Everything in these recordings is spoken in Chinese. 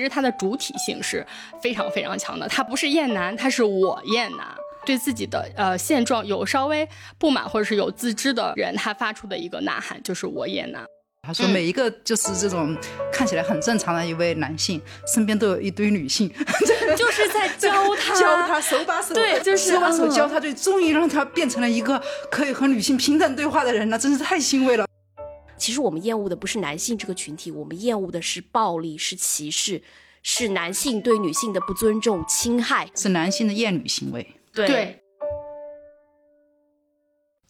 其实它的主体性是非常非常强的，它不是厌男，它是我厌男，对自己的呃现状有稍微不满或者是有自知的人，他发出的一个呐喊就是我厌男。他说每一个就是这种看起来很正常的一位男性，身边都有一堆女性，就是在 教他教他手把手，对，就是手把手教他，就终于让他变成了一个可以和女性平等对话的人了，真是太欣慰了。其实我们厌恶的不是男性这个群体，我们厌恶的是暴力，是歧视，是男性对女性的不尊重、侵害，是男性的厌女行为。对。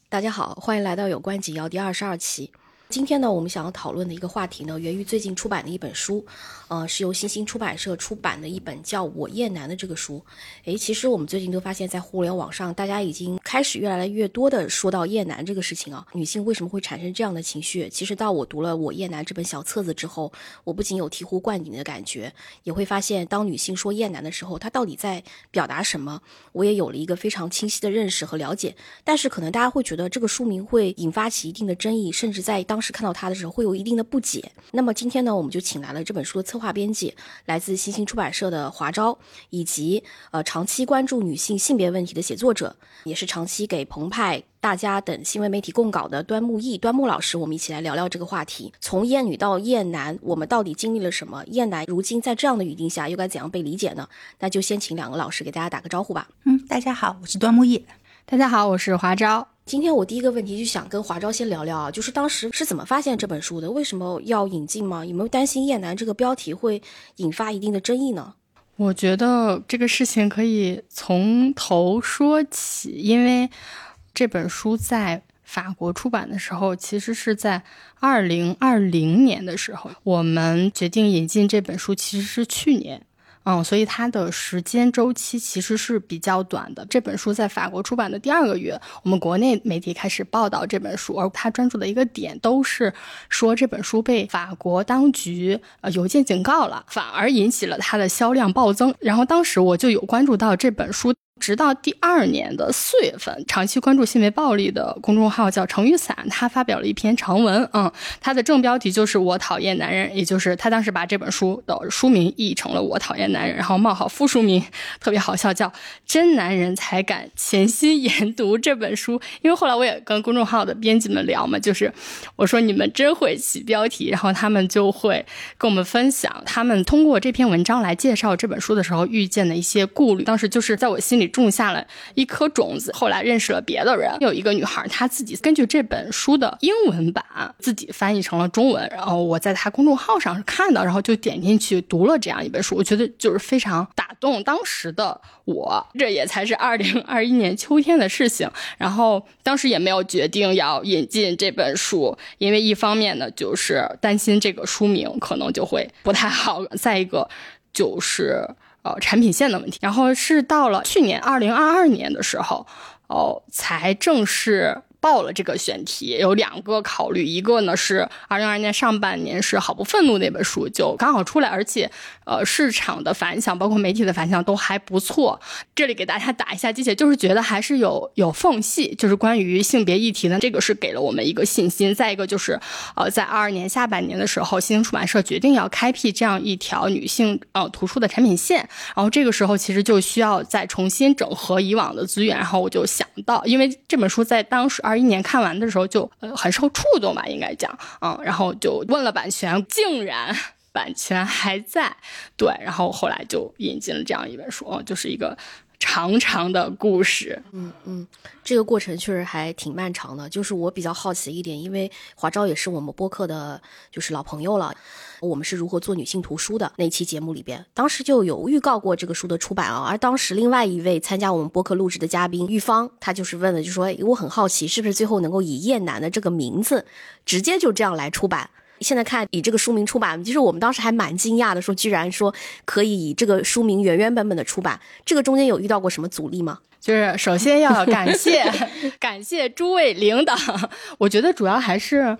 大家好，欢迎来到有关紧要第二十二期。今天呢，我们想要讨论的一个话题呢，源于最近出版的一本书，呃，是由新星出版社出版的一本叫《我厌男》的这个书。诶，其实我们最近都发现，在互联网上，大家已经开始越来越多的说到厌男这个事情啊。女性为什么会产生这样的情绪？其实到我读了《我厌男》这本小册子之后，我不仅有醍醐灌顶的感觉，也会发现，当女性说厌男的时候，她到底在表达什么？我也有了一个非常清晰的认识和了解。但是可能大家会觉得这个书名会引发起一定的争议，甚至在当。当时看到他的时候，会有一定的不解。那么今天呢，我们就请来了这本书的策划编辑，来自新兴出版社的华昭，以及呃长期关注女性性别问题的写作者，也是长期给澎湃、大家等新闻媒体供稿的端木易端木老师，我们一起来聊聊这个话题。从厌女到厌男，我们到底经历了什么？厌男如今在这样的语境下，又该怎样被理解呢？那就先请两个老师给大家打个招呼吧。嗯，大家好，我是端木易。大家好，我是华昭。今天我第一个问题就想跟华昭先聊聊啊，就是当时是怎么发现这本书的？为什么要引进吗？有没有担心“燕南”这个标题会引发一定的争议呢？我觉得这个事情可以从头说起，因为这本书在法国出版的时候，其实是在二零二零年的时候，我们决定引进这本书，其实是去年。嗯，所以它的时间周期其实是比较短的。这本书在法国出版的第二个月，我们国内媒体开始报道这本书，而他专注的一个点都是说这本书被法国当局呃邮件警告了，反而引起了它的销量暴增。然后当时我就有关注到这本书。直到第二年的四月份，长期关注性别暴力的公众号叫成雨伞，他发表了一篇长文，嗯，他的正标题就是“我讨厌男人”，也就是他当时把这本书的书名译成了“我讨厌男人”，然后冒号副书名特别好笑，叫“真男人才敢潜心研读这本书”。因为后来我也跟公众号的编辑们聊嘛，就是我说你们真会起标题，然后他们就会跟我们分享他们通过这篇文章来介绍这本书的时候遇见的一些顾虑。当时就是在我心里。种下了一颗种子，后来认识了别的人。有一个女孩，她自己根据这本书的英文版自己翻译成了中文，然后我在她公众号上看到，然后就点进去读了这样一本书。我觉得就是非常打动当时的我。这也才是二零二一年秋天的事情。然后当时也没有决定要引进这本书，因为一方面呢，就是担心这个书名可能就会不太好；再一个就是。呃，产品线的问题，然后是到了去年二零二二年的时候，哦，才正式。报了这个选题有两个考虑，一个呢是二零二二年上半年是《好不愤怒》那本书就刚好出来，而且呃市场的反响，包括媒体的反响都还不错。这里给大家打一下鸡血，就是觉得还是有有缝隙，就是关于性别议题呢，这个是给了我们一个信心。再一个就是呃在二二年下半年的时候，新兴出版社决定要开辟这样一条女性呃图书的产品线，然后这个时候其实就需要再重新整合以往的资源，然后我就想到，因为这本书在当时。二一年看完的时候就呃很受触动吧，应该讲，嗯，然后就问了版权，竟然版权还在，对，然后后来就引进了这样一本书，就是一个长长的故事，嗯嗯，这个过程确实还挺漫长的。就是我比较好奇一点，因为华昭也是我们播客的，就是老朋友了。我们是如何做女性图书的那期节目里边，当时就有预告过这个书的出版啊。而当时另外一位参加我们播客录制的嘉宾玉芳，她就是问的，就说：“我很好奇，是不是最后能够以叶楠的这个名字，直接就这样来出版？现在看以这个书名出版，其实我们当时还蛮惊讶的，说居然说可以以这个书名原原本本的出版，这个中间有遇到过什么阻力吗？就是首先要感谢 感谢诸位领导，我觉得主要还是。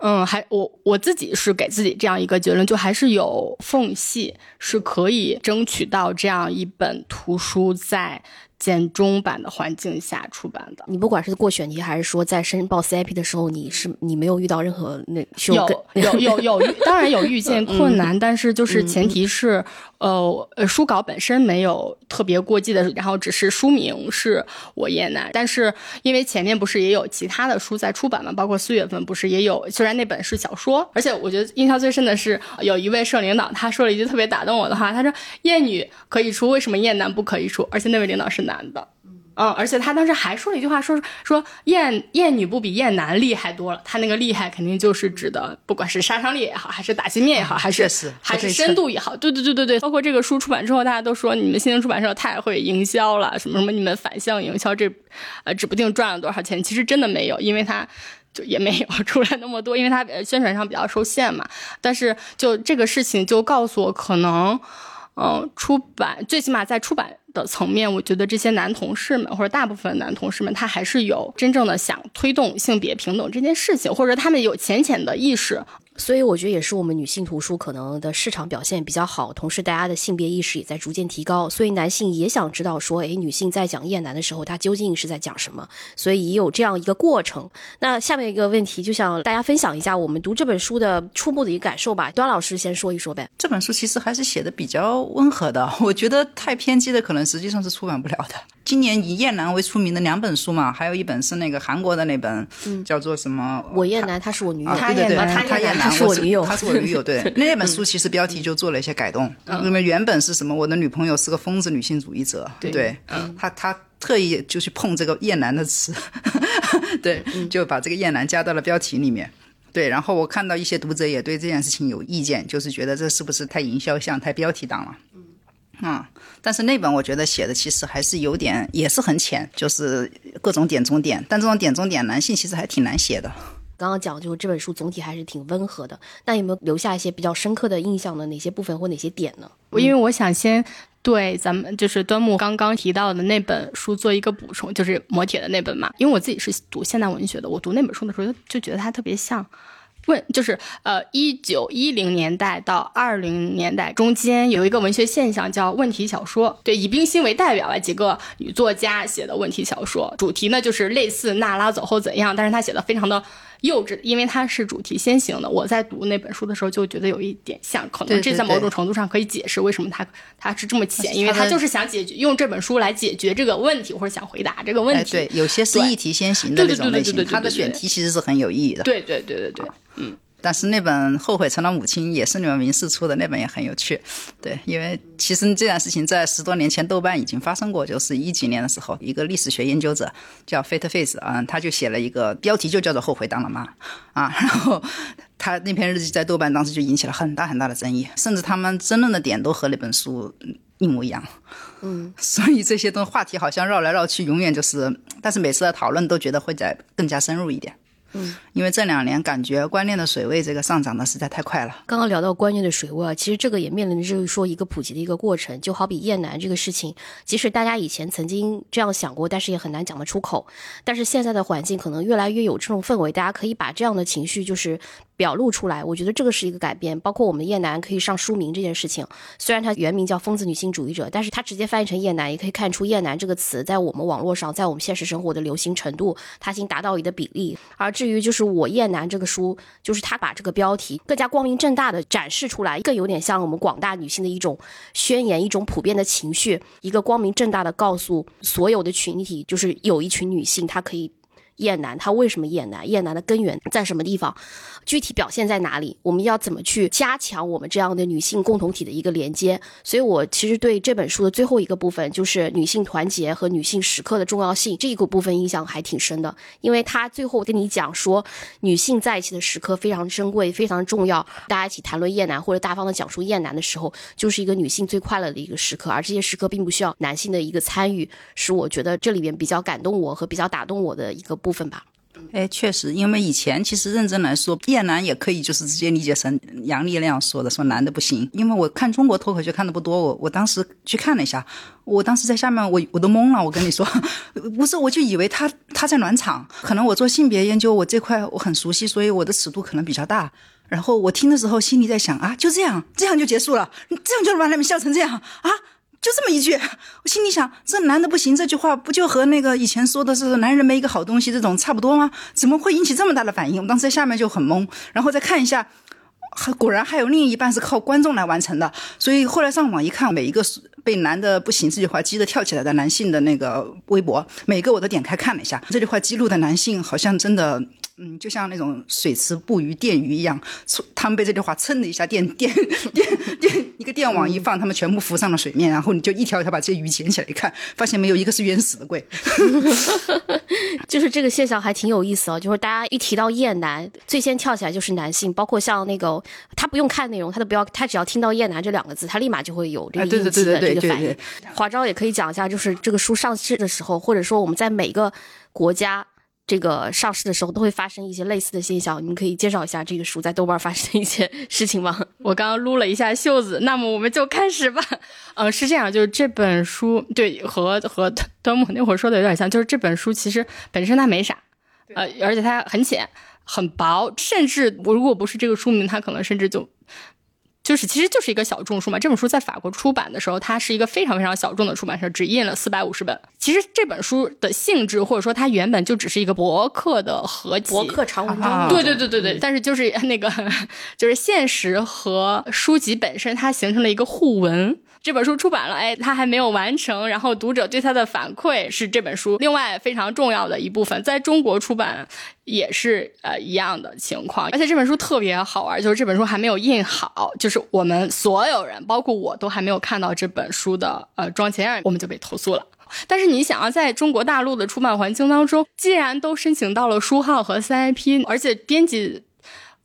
嗯，还我我自己是给自己这样一个结论，就还是有缝隙，是可以争取到这样一本图书在简中版的环境下出版的。你不管是过选题还是说在申报 CIP 的时候，你是你没有遇到任何那有有有有遇，当然有遇见困难，但是就是前提是，呃呃，书稿本身没有特别过激的，然后只是书名是我叶楠，但是因为前面不是也有其他的书在出版嘛，包括四月份不是也有，虽然那本是小说，而且我觉得印象最深的是有一位社领导他说了一句特别打动我的话，他说燕女可以出，为什么燕男不可以出？而且那位领导是男的。嗯，而且他当时还说了一句话，说说艳艳女不比艳男厉害多了。他那个厉害肯定就是指的，不管是杀伤力也好，还是打击面也好，还是还是深度也好，对对对对对。包括这个书出版之后，大家都说你们新兴出版社太会营销了，什么什么你们反向营销，这呃指不定赚了多少钱。其实真的没有，因为他。就也没有 出来那么多，因为他呃宣传上比较受限嘛。但是就这个事情就告诉我，可能嗯，出版最起码在出版的层面，我觉得这些男同事们或者大部分男同事们，他还是有真正的想推动性别平等这件事情，或者他们有浅浅的意识。所以我觉得也是我们女性图书可能的市场表现比较好，同时大家的性别意识也在逐渐提高，所以男性也想知道说，诶，女性在讲厌男的时候，她究竟是在讲什么？所以也有这样一个过程。那下面一个问题，就想大家分享一下我们读这本书的初步的一个感受吧。端老师先说一说呗。这本书其实还是写的比较温和的，我觉得太偏激的可能实际上是出版不了的。今年以燕南为出名的两本书嘛，还有一本是那个韩国的那本，叫做什么？我厌男，她是我女友，啊，对对对，厌男他厌男，她是我女友，他是我女友。对，那本书其实标题就做了一些改动，因为原本是什么？我的女朋友是个疯子女性主义者，对，他他特意就去碰这个燕南的词，对，就把这个燕南加到了标题里面。对，然后我看到一些读者也对这件事情有意见，就是觉得这是不是太营销向、太标题党了？嗯，但是那本我觉得写的其实还是有点，也是很浅，就是各种点中点，但这种点中点，男性其实还挺难写的。刚刚讲就是这本书总体还是挺温和的，那有没有留下一些比较深刻的印象的哪些部分或哪些点呢？因为我想先对咱们就是端木刚刚提到的那本书做一个补充，就是磨铁的那本嘛。因为我自己是读现代文学的，我读那本书的时候就觉得它特别像。问就是呃，一九一零年代到二零年代中间有一个文学现象叫问题小说，对，以冰心为代表的，几个女作家写的问题小说，主题呢就是类似娜拉走后怎样，但是她写的非常的幼稚，因为它是主题先行的。我在读那本书的时候就觉得有一点像，可能这在某种程度上可以解释为什么它它是这么浅，因为它就是想解决用这本书来解决这个问题，或者想回答这个问哎，题。对，有些是对议题先行的对对那种类型，它的选题其实是很有意义的。对对对对对，但是那本《后悔成了母亲》也是你们明世出的，那本也很有趣。对，因为其实这件事情在十多年前豆瓣已经发生过，就是一几年的时候，一个历史学研究者叫 Fate Face 啊、他就写了一个标题就叫做《后悔当了妈》啊，然后。他那篇日记在豆瓣当时就引起了很大很大的争议，甚至他们争论的点都和那本书嗯一模一样。嗯，所以这些东话题好像绕来绕去，永远就是，但是每次的讨论都觉得会在更加深入一点。嗯因为这两年感觉观念的水位这个上涨的实在太快了。刚刚聊到观念的水位啊，其实这个也面临着就是说一个普及的一个过程，就好比厌男这个事情，即使大家以前曾经这样想过，但是也很难讲得出口。但是现在的环境可能越来越有这种氛围，大家可以把这样的情绪就是表露出来。我觉得这个是一个改变，包括我们的厌男可以上书名这件事情，虽然它原名叫疯子女性主义者，但是它直接翻译成厌男，也可以看出厌男这个词在我们网络上，在我们现实生活的流行程度，它已经达到一个比例。而至于就是我厌男这个书，就是他把这个标题更加光明正大的展示出来，更有点像我们广大女性的一种宣言，一种普遍的情绪，一个光明正大的告诉所有的群体，就是有一群女性她可以。厌男，他为什么厌男？厌男的根源在什么地方？具体表现在哪里？我们要怎么去加强我们这样的女性共同体的一个连接？所以我其实对这本书的最后一个部分，就是女性团结和女性时刻的重要性这一个部分印象还挺深的，因为他最后跟你讲说，女性在一起的时刻非常珍贵，非常重要。大家一起谈论厌男或者大方的讲述厌男的时候，就是一个女性最快乐的一个时刻，而这些时刻并不需要男性的一个参与，是我觉得这里边比较感动我和比较打动我的一个部部分吧。哎，确实，因为以前其实认真来说，厌男也可以就是直接理解成杨笠那样说的，说男的不行。因为我看中国脱口秀看的不多，我我当时去看了一下，我当时在下面我我都懵了。我跟你说，不是，我就以为他他在暖场，可能我做性别研究，我这块我很熟悉，所以我的尺度可能比较大。然后我听的时候，心里在想啊，就这样，这样就结束了，这样就把他们笑成这样啊。就这么一句，我心里想，这男的不行，这句话不就和那个以前说的是男人没一个好东西这种差不多吗？怎么会引起这么大的反应？我当时在下面就很懵，然后再看一下。还果然还有另一半是靠观众来完成的，所以后来上网一看，每一个被男的不行这句话激得跳起来的男性的那个微博，每个我都点开看了一下，这句话激怒的男性好像真的。嗯，就像那种水池布鱼电鱼一样，他们被这句话蹭的一下电电电电一个电网一放，他们全部浮上了水面，然后你就一条一条把这些鱼捡起来一看，发现没有一个是冤死的贵。就是这个现象还挺有意思啊，就是大家一提到厌男，最先跳起来就是男性，包括像那个他不用看内容，他都不要，他只要听到厌男这两个字，他立马就会有这个应激的这个反应。华昭也可以讲一下，就是这个书上市的时候，或者说我们在每个国家。这个上市的时候都会发生一些类似的现象，你们可以介绍一下这个书在豆瓣发生的一些事情吗？我刚刚撸了一下袖子，那么我们就开始吧。嗯，是这样，就是这本书对和和 端木那会儿说的有点像，就是这本书其实本身它没啥，呃，而且它很浅很薄，甚至我如果不是这个书名，它可能甚至就。就是，其实就是一个小众书嘛。这本书在法国出版的时候，它是一个非常非常小众的出版社，只印了四百五十本。其实这本书的性质，或者说它原本就只是一个博客的合集，博客长文章。对对对对对。但是就是 那个，就是现实和书籍本身，它形成了一个互文。这本书出版了，哎，他还没有完成。然后读者对他的反馈是这本书另外非常重要的一部分，在中国出版也是呃一样的情况。而且这本书特别好玩，就是这本书还没有印好，就是我们所有人，包括我都还没有看到这本书的呃装前样我们就被投诉了。但是你想要在中国大陆的出版环境当中，既然都申请到了书号和 CIP，而且编辑。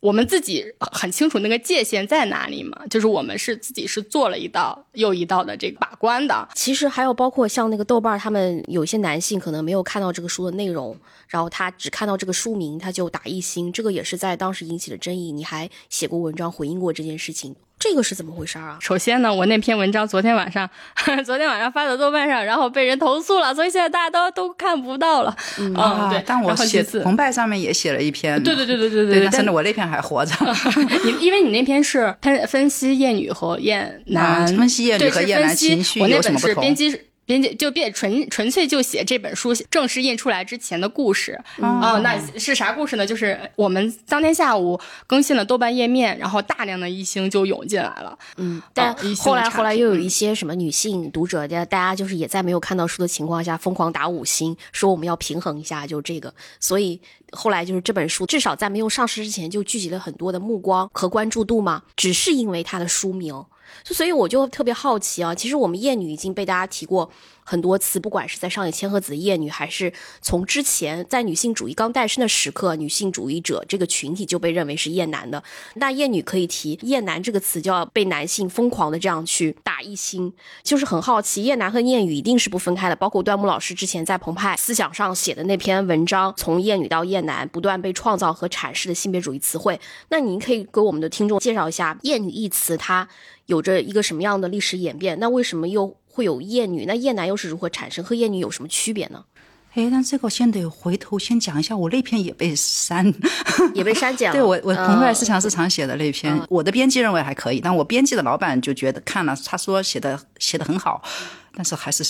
我们自己很清楚那个界限在哪里嘛，就是我们是自己是做了一道又一道的这个把关的。其实还有包括像那个豆瓣，他们有些男性可能没有看到这个书的内容，然后他只看到这个书名，他就打一星，这个也是在当时引起了争议。你还写过文章回应过这件事情。这个是怎么回事啊？首先呢，我那篇文章昨天晚上，昨天晚上发到豆瓣上，然后被人投诉了，所以现在大家都都看不到了。啊，对，但我写澎湃上面也写了一篇。对对对对对对，但是我那篇还活着。你因为你那篇是分分析厌女和厌男，分析厌女和厌男情绪有什么不同？编辑就变纯纯粹就写这本书正式印出来之前的故事啊，那是啥故事呢？就是我们当天下午更新了豆瓣页面，然后大量的一星就涌进来了。嗯，但后来后来又有一些什么女性读者，大家就是也在没有看到书的情况下疯狂打五星，说我们要平衡一下，就这个。所以后来就是这本书至少在没有上市之前就聚集了很多的目光和关注度嘛，只是因为它的书名。所以我就特别好奇啊，其实我们厌女已经被大家提过。很多词，不管是在上野千鹤子的厌女，还是从之前在女性主义刚诞生的时刻，女性主义者这个群体就被认为是厌男的。那厌女可以提，厌男这个词就要被男性疯狂的这样去打一星，就是很好奇，厌男和厌女一定是不分开的。包括端木老师之前在澎湃思想上写的那篇文章，从厌女到厌男，不断被创造和阐释的性别主义词汇。那您可以给我们的听众介绍一下厌女一词，它有着一个什么样的历史演变？那为什么又？会有厌女，那厌男又是如何产生？和厌女有什么区别呢？哎，但这个先得回头先讲一下，我那篇也被删，也被删减了。对我，我澎湃思想市场写的那篇，我的编辑认为还可以，但我编辑的老板就觉得看了，他说写的写的很好，但是还是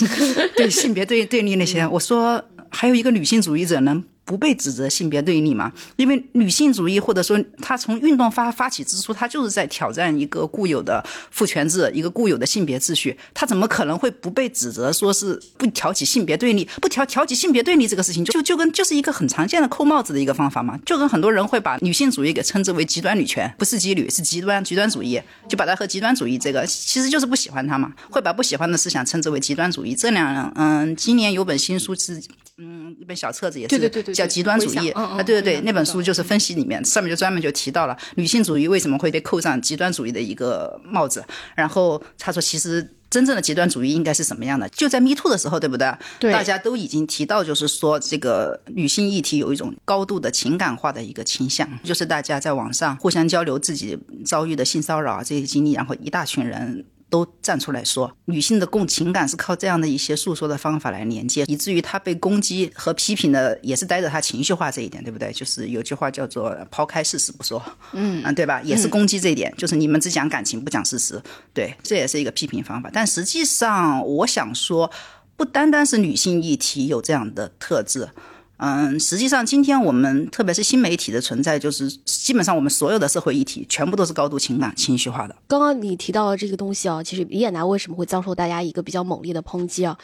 对性别对对立那些，我说还有一个女性主义者呢。不被指责性别对立嘛？因为女性主义或者说她从运动发发起之初，她就是在挑战一个固有的父权制，一个固有的性别秩序。她怎么可能会不被指责说是不挑起性别对立？不挑挑起性别对立这个事情，就就跟就是一个很常见的扣帽子的一个方法嘛？就跟很多人会把女性主义给称之为极端女权，不是极女，是极端极端主义，就把它和极端主义这个其实就是不喜欢它嘛？会把不喜欢的思想称之为极端主义。这两嗯，今年有本新书是。嗯，一本小册子也是叫极端主义啊，对对对，那本书就是分析里面上面就专门就提到了女性主义为什么会被扣上极端主义的一个帽子，然后他说其实真正的极端主义应该是什么样的？就在 Me Too 的时候，对不对？对，大家都已经提到，就是说这个女性议题有一种高度的情感化的一个倾向，就是大家在网上互相交流自己遭遇的性骚扰啊这些经历，然后一大群人。都站出来说，女性的共情感是靠这样的一些诉说的方法来连接，以至于她被攻击和批评的也是带着她情绪化这一点，对不对？就是有句话叫做“抛开事实不说”，嗯对吧？也是攻击这一点，就是你们只讲感情不讲事实，对，这也是一个批评方法。但实际上，我想说，不单单是女性议题有这样的特质。嗯，实际上，今天我们特别是新媒体的存在，就是基本上我们所有的社会议题全部都是高度情感、情绪化的。刚刚你提到的这个东西啊，其实李亚男为什么会遭受大家一个比较猛烈的抨击啊？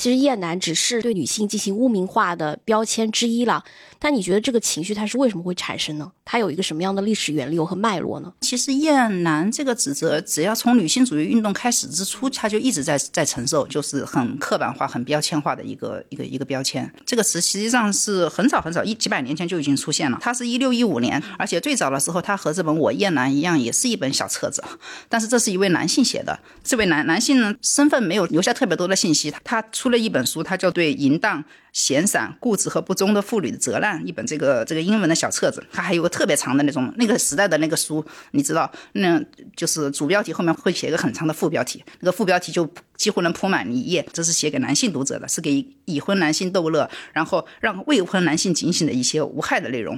其实叶楠只是对女性进行污名化的标签之一了。但你觉得这个情绪它是为什么会产生呢？它有一个什么样的历史源流和脉络呢？其实叶楠这个指责，只要从女性主义运动开始之初，它就一直在在承受，就是很刻板化、很标签化的一个一个一个标签。这个词实际上是很早很早一几百年前就已经出现了。它是一六一五年，而且最早的时候，它和这本《我叶楠》一样，也是一本小册子。但是这是一位男性写的，这位男男性呢身份没有留下特别多的信息。他出了一本书，它叫对淫荡。闲散、固执和不忠的妇女的责难，一本这个这个英文的小册子，它还有个特别长的那种那个时代的那个书，你知道，那就是主标题后面会写一个很长的副标题，那个副标题就几乎能铺满一页。这是写给男性读者的，是给已婚男性逗乐，然后让未婚男性警醒的一些无害的内容。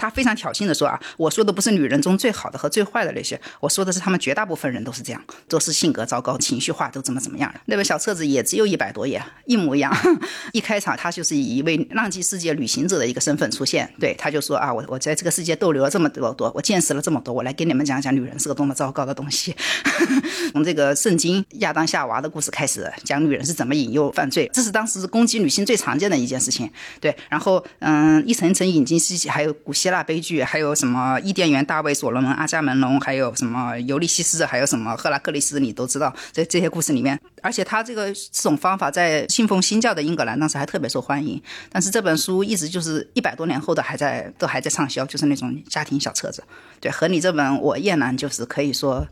他非常挑衅的说啊，我说的不是女人中最好的和最坏的那些，我说的是他们绝大部分人都是这样，都是性格糟糕、情绪化，都怎么怎么样的。那本小册子也只有一百多页，一模一样。一开场，他就是以一位浪迹世界旅行者的一个身份出现，对，他就说啊，我我在这个世界逗留了这么多多，我见识了这么多，我来给你们讲讲女人是个多么糟糕的东西。从这个圣经亚当夏娃的故事开始，讲女人是怎么引诱犯罪，这是当时攻击女性最常见的一件事情。对，然后嗯，一层一层引进西西，还有古希腊。希腊悲剧，还有什么伊甸园、大卫、所罗门、阿伽门农，还有什么尤利西斯，还有什么赫拉克利斯，你都知道。这这些故事里面，而且他这个这种方法在信奉新教的英格兰当时还特别受欢迎。但是这本书一直就是一百多年后的还在都还在畅销，就是那种家庭小册子。对，和你这本《我厌男》就是可以说。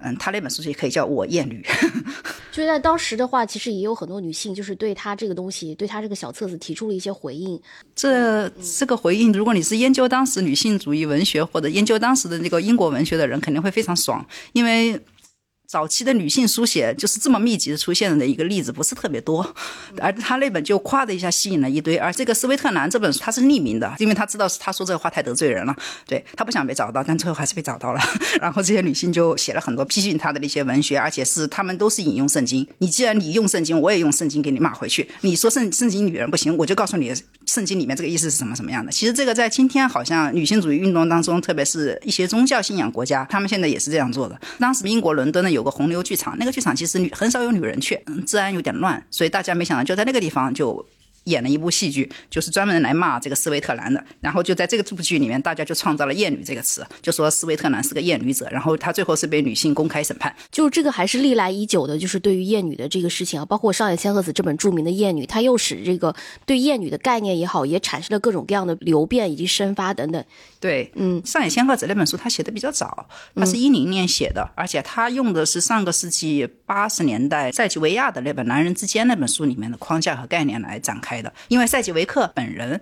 嗯，他那本书也可以叫我厌女。就在当时的话，其实也有很多女性，就是对他这个东西，对他这个小册子提出了一些回应。这这个回应，如果你是研究当时女性主义文学或者研究当时的那个英国文学的人，肯定会非常爽，因为。早期的女性书写就是这么密集的出现的一个例子不是特别多，而他那本就夸的一下吸引了一堆。而这个斯威特兰这本书他是匿名的，因为他知道是他说这个话太得罪人了，对他不想被找到，但最后还是被找到了。然后这些女性就写了很多批评他的那些文学，而且是他们都是引用圣经。你既然你用圣经，我也用圣经给你骂回去。你说圣圣经女人不行，我就告诉你圣经里面这个意思是什么什么样的。其实这个在今天好像女性主义运动当中，特别是一些宗教信仰国家，他们现在也是这样做的。当时英国伦敦呢有。个红牛剧场，那个剧场其实女很少有女人去，治安有点乱，所以大家没想到就在那个地方就。演了一部戏剧，就是专门来骂这个斯维特兰的。然后就在这个这部剧里面，大家就创造了“厌女”这个词，就说斯维特兰是个厌女者。然后他最后是被女性公开审判。就是这个还是历来已久的，就是对于厌女的这个事情啊，包括上野千鹤子这本著名的《厌女》，它又使这个对厌女的概念也好，也产生了各种各样的流变以及生发等等。对，嗯，上野千鹤子那本书她写的比较早，她是一零年写的，而且她用的是上个世纪八十年代塞吉维亚的那本《男人之间》那本书里面的框架和概念来展开的，因为塞吉维克本人。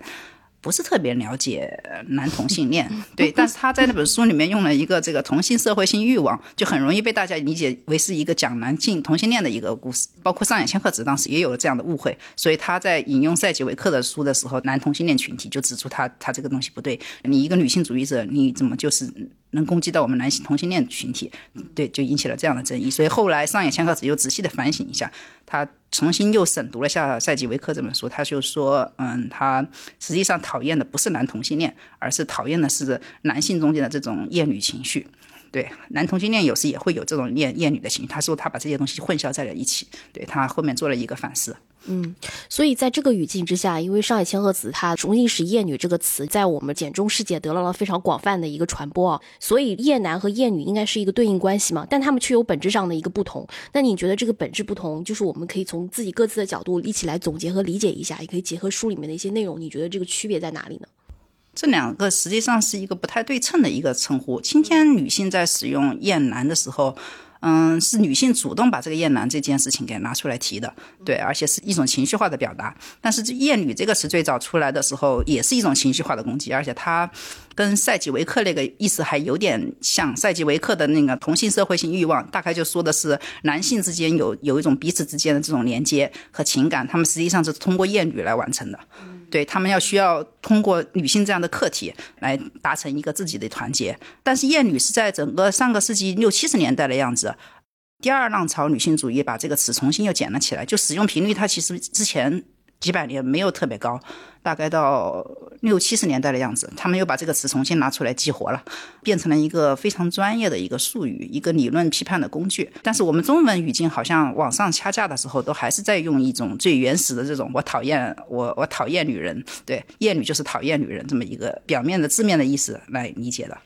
不是特别了解男同性恋，对，但是他在那本书里面用了一个这个同性社会性欲望，就很容易被大家理解为是一个讲男性同性恋的一个故事。包括上野千鹤子当时也有了这样的误会，所以他在引用塞吉维克的书的时候，男同性恋群体就指出他他这个东西不对。你一个女性主义者，你怎么就是能攻击到我们男性同性恋群体？对，就引起了这样的争议。所以后来上野千鹤子又仔细的反省一下，他。重新又审读了下赛季维克这本书，他就说，嗯，他实际上讨厌的不是男同性恋，而是讨厌的是男性中间的这种厌女情绪。对，男同性恋有时也会有这种厌厌女的情绪。他说他把这些东西混淆在了一起。对他后面做了一个反思。嗯，所以在这个语境之下，因为上海千鹤子他重新使“厌女”这个词在我们简中世界得到了非常广泛的一个传播啊，所以厌男和厌女应该是一个对应关系嘛，但他们却有本质上的一个不同。那你觉得这个本质不同，就是我们可以从自己各自的角度一起来总结和理解一下，也可以结合书里面的一些内容，你觉得这个区别在哪里呢？这两个实际上是一个不太对称的一个称呼。今天女性在使用“厌男”的时候。嗯，是女性主动把这个厌男这件事情给拿出来提的，对，而且是一种情绪化的表达。但是这厌女这个词最早出来的时候，也是一种情绪化的攻击，而且它跟赛吉维克那个意思还有点像。赛吉维克的那个同性社会性欲望，大概就说的是男性之间有有一种彼此之间的这种连接和情感，他们实际上是通过厌女来完成的。对他们要需要通过女性这样的客体来达成一个自己的团结，但是厌女是在整个上个世纪六七十年代的样子，第二浪潮女性主义把这个词重新又捡了起来，就使用频率它其实之前。几百年没有特别高，大概到六七十年代的样子，他们又把这个词重新拿出来激活了，变成了一个非常专业的一个术语，一个理论批判的工具。但是我们中文语境好像网上掐架的时候，都还是在用一种最原始的这种“我讨厌我我讨厌女人”，对“厌女”就是讨厌女人这么一个表面的字面的意思来理解的。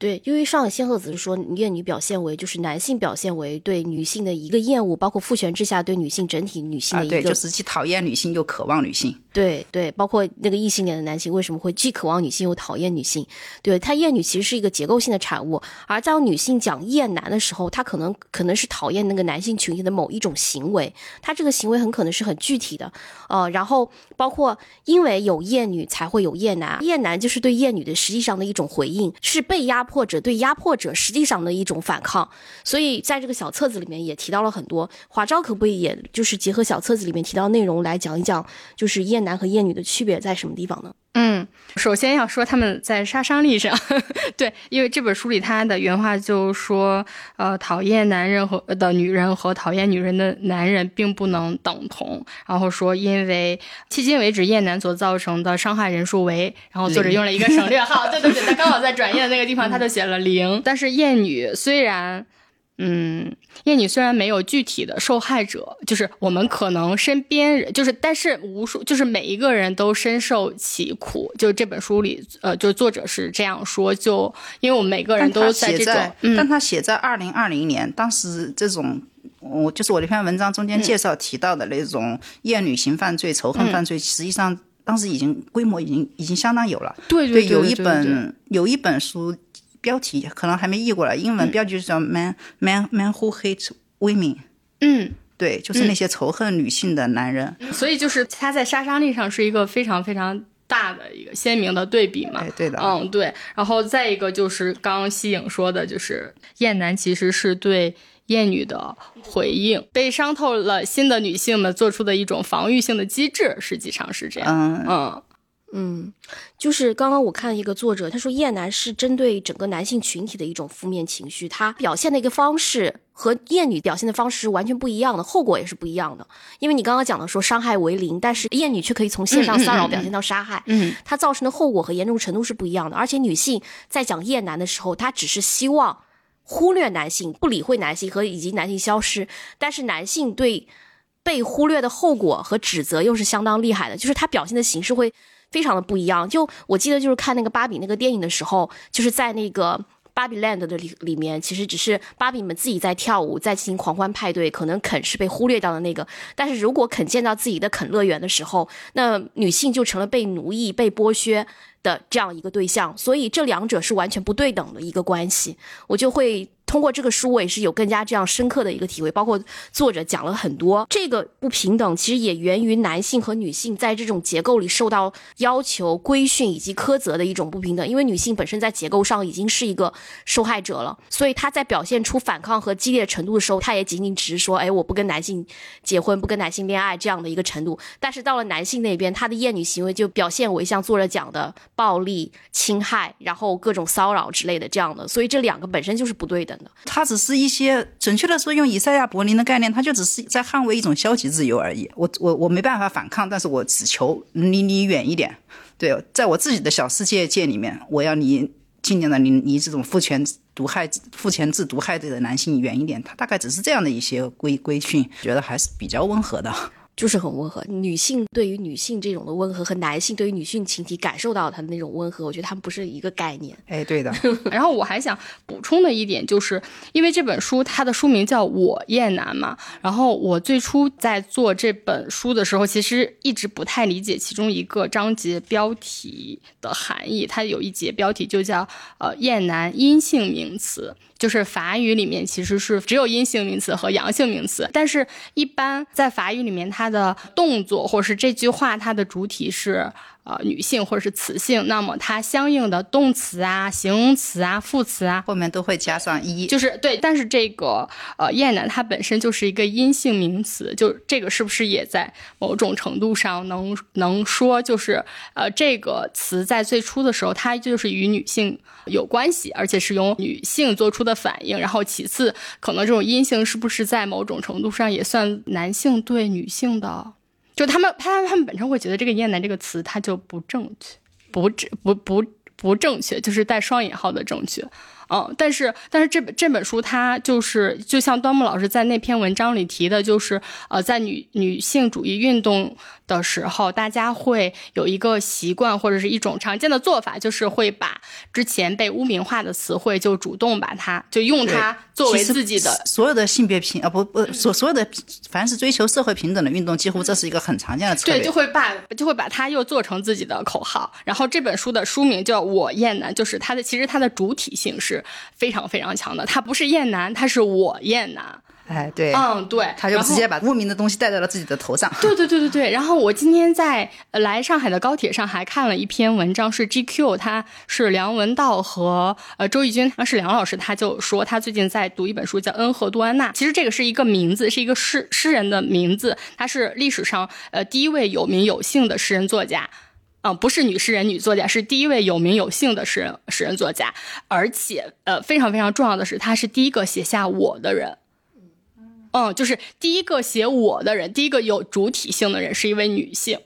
对，因为上海仙鹤子是说厌女表现为就是男性表现为对女性的一个厌恶，包括父权之下对女性整体女性的一个，对，就是既讨厌女性又渴望女性。对对，包括那个异性恋的男性为什么会既渴望女性又讨厌女性？对他厌女其实是一个结构性的产物，而在女性讲厌男的时候，他可能可能是讨厌那个男性群体的某一种行为，他这个行为很可能是很具体的，呃，然后包括因为有厌女才会有厌男，厌男就是对厌女的实际上的一种回应，是被压迫者对压迫者实际上的一种反抗，所以在这个小册子里面也提到了很多。华昭可不可以也就是结合小册子里面提到内容来讲一讲，就是厌厌。男和厌女的区别在什么地方呢？嗯，首先要说他们在杀伤力上，对，因为这本书里他的原话就说，呃，讨厌男人和的女人和讨厌女人的男人并不能等同。然后说，因为迄今为止厌男所造成的伤害人数为，然后作者用了一个省略号，对对对，他刚好在转页的那个地方他就写了零。但是厌女虽然。嗯，厌女虽然没有具体的受害者，就是我们可能身边人，就是但是无数，就是每一个人都深受其苦。就这本书里，呃，就作者是这样说，就因为我们每个人都在这种，但他写在二零二零年，当时这种，我就是我这篇文章中间介绍提到的那种厌女型犯罪、仇恨犯罪，实际上当时已经规模已经已经相当有了。对对对，有一本有一本书。标题可能还没译过来，英文标题是叫 “man man man who Hates women”。嗯，对，就是那些仇恨女性的男人。所以就是他在杀伤力上是一个非常非常大的一个鲜明的对比嘛。对的。嗯，对。然后再一个就是刚刚西影说的，就是厌男其实是对厌女的回应，被伤透了心的女性们做出的一种防御性的机制，实际上是这样。嗯嗯。嗯，就是刚刚我看一个作者，他说厌男是针对整个男性群体的一种负面情绪，他表现的一个方式和厌女表现的方式是完全不一样的，后果也是不一样的。因为你刚刚讲的说伤害为零，但是厌女却可以从线上骚扰表现到杀害，嗯，它造成的后果和严重程度是不一样的。而且女性在讲厌男的时候，她只是希望忽略男性，不理会男性和以及男性消失，但是男性对被忽略的后果和指责又是相当厉害的，就是他表现的形式会。非常的不一样，就我记得就是看那个芭比那个电影的时候，就是在那个芭比 land 的里里面，其实只是芭比们自己在跳舞，在进行狂欢派对，可能肯是被忽略掉的那个。但是如果肯见到自己的肯乐园的时候，那女性就成了被奴役、被剥削的这样一个对象，所以这两者是完全不对等的一个关系，我就会。通过这个书，我也是有更加这样深刻的一个体会。包括作者讲了很多，这个不平等其实也源于男性和女性在这种结构里受到要求、规训以及苛责的一种不平等。因为女性本身在结构上已经是一个受害者了，所以她在表现出反抗和激烈程度的时候，她也仅仅只是说：“哎，我不跟男性结婚，不跟男性恋爱这样的一个程度。”但是到了男性那边，他的厌女行为就表现为像作者讲的暴力、侵害，然后各种骚扰之类的这样的。所以这两个本身就是不对的他只是一些准确的说，用以赛亚·柏林的概念，他就只是在捍卫一种消极自由而已。我我我没办法反抗，但是我只求离你远一点。对，在我自己的小世界界里面，我要离尽量的离离这种父权毒害、父权制毒害的男性远一点。他大概只是这样的一些规规训，觉得还是比较温和的。就是很温和，女性对于女性这种的温和和男性对于女性群体感受到他的那种温和，我觉得他们不是一个概念。哎，对的。然后我还想补充的一点就是，因为这本书它的书名叫《我厌男》嘛，然后我最初在做这本书的时候，其实一直不太理解其中一个章节标题的含义。它有一节标题就叫“呃厌男阴性名词”。就是法语里面其实是只有阴性名词和阳性名词，但是一般在法语里面，它的动作或是这句话它的主体是。呃，女性或者是雌性，那么它相应的动词啊、形容词啊、副词啊，后面都会加上一，就是对。但是这个呃，厌男它本身就是一个阴性名词，就这个是不是也在某种程度上能能说，就是呃，这个词在最初的时候，它就是与女性有关系，而且是由女性做出的反应。然后其次，可能这种阴性是不是在某种程度上也算男性对女性的？就他们，他他们本身会觉得这个“厌男”这个词它就不正确，不正不不不正确，就是带双引号的正确。嗯，但是但是这本这本书它就是就像端木老师在那篇文章里提的，就是呃，在女女性主义运动的时候，大家会有一个习惯或者是一种常见的做法，就是会把之前被污名化的词汇就主动把它就用它作为自己的所有的性别平啊不不所所有的凡是追求社会平等的运动，几乎这是一个很常见的策略，对，就会把就会把它又做成自己的口号。然后这本书的书名叫《我厌男》，就是它的其实它的主体性是。非常非常强的，它不是厌男，它是我厌男。哎，对，嗯，对，他就直接把污名的东西带到了自己的头上。对对对对对。然后我今天在来上海的高铁上还看了一篇文章，是 GQ，他是梁文道和呃周轶君，是梁老师，他就说他最近在读一本书，叫《恩和杜安娜》。其实这个是一个名字，是一个诗诗人的名字，他是历史上呃第一位有名有姓的诗人作家。嗯，不是女诗人、女作家，是第一位有名有姓的诗人、诗人作家，而且呃，非常非常重要的是，他是第一个写下我的人。嗯，就是第一个写我的人，第一个有主体性的人是一位女性。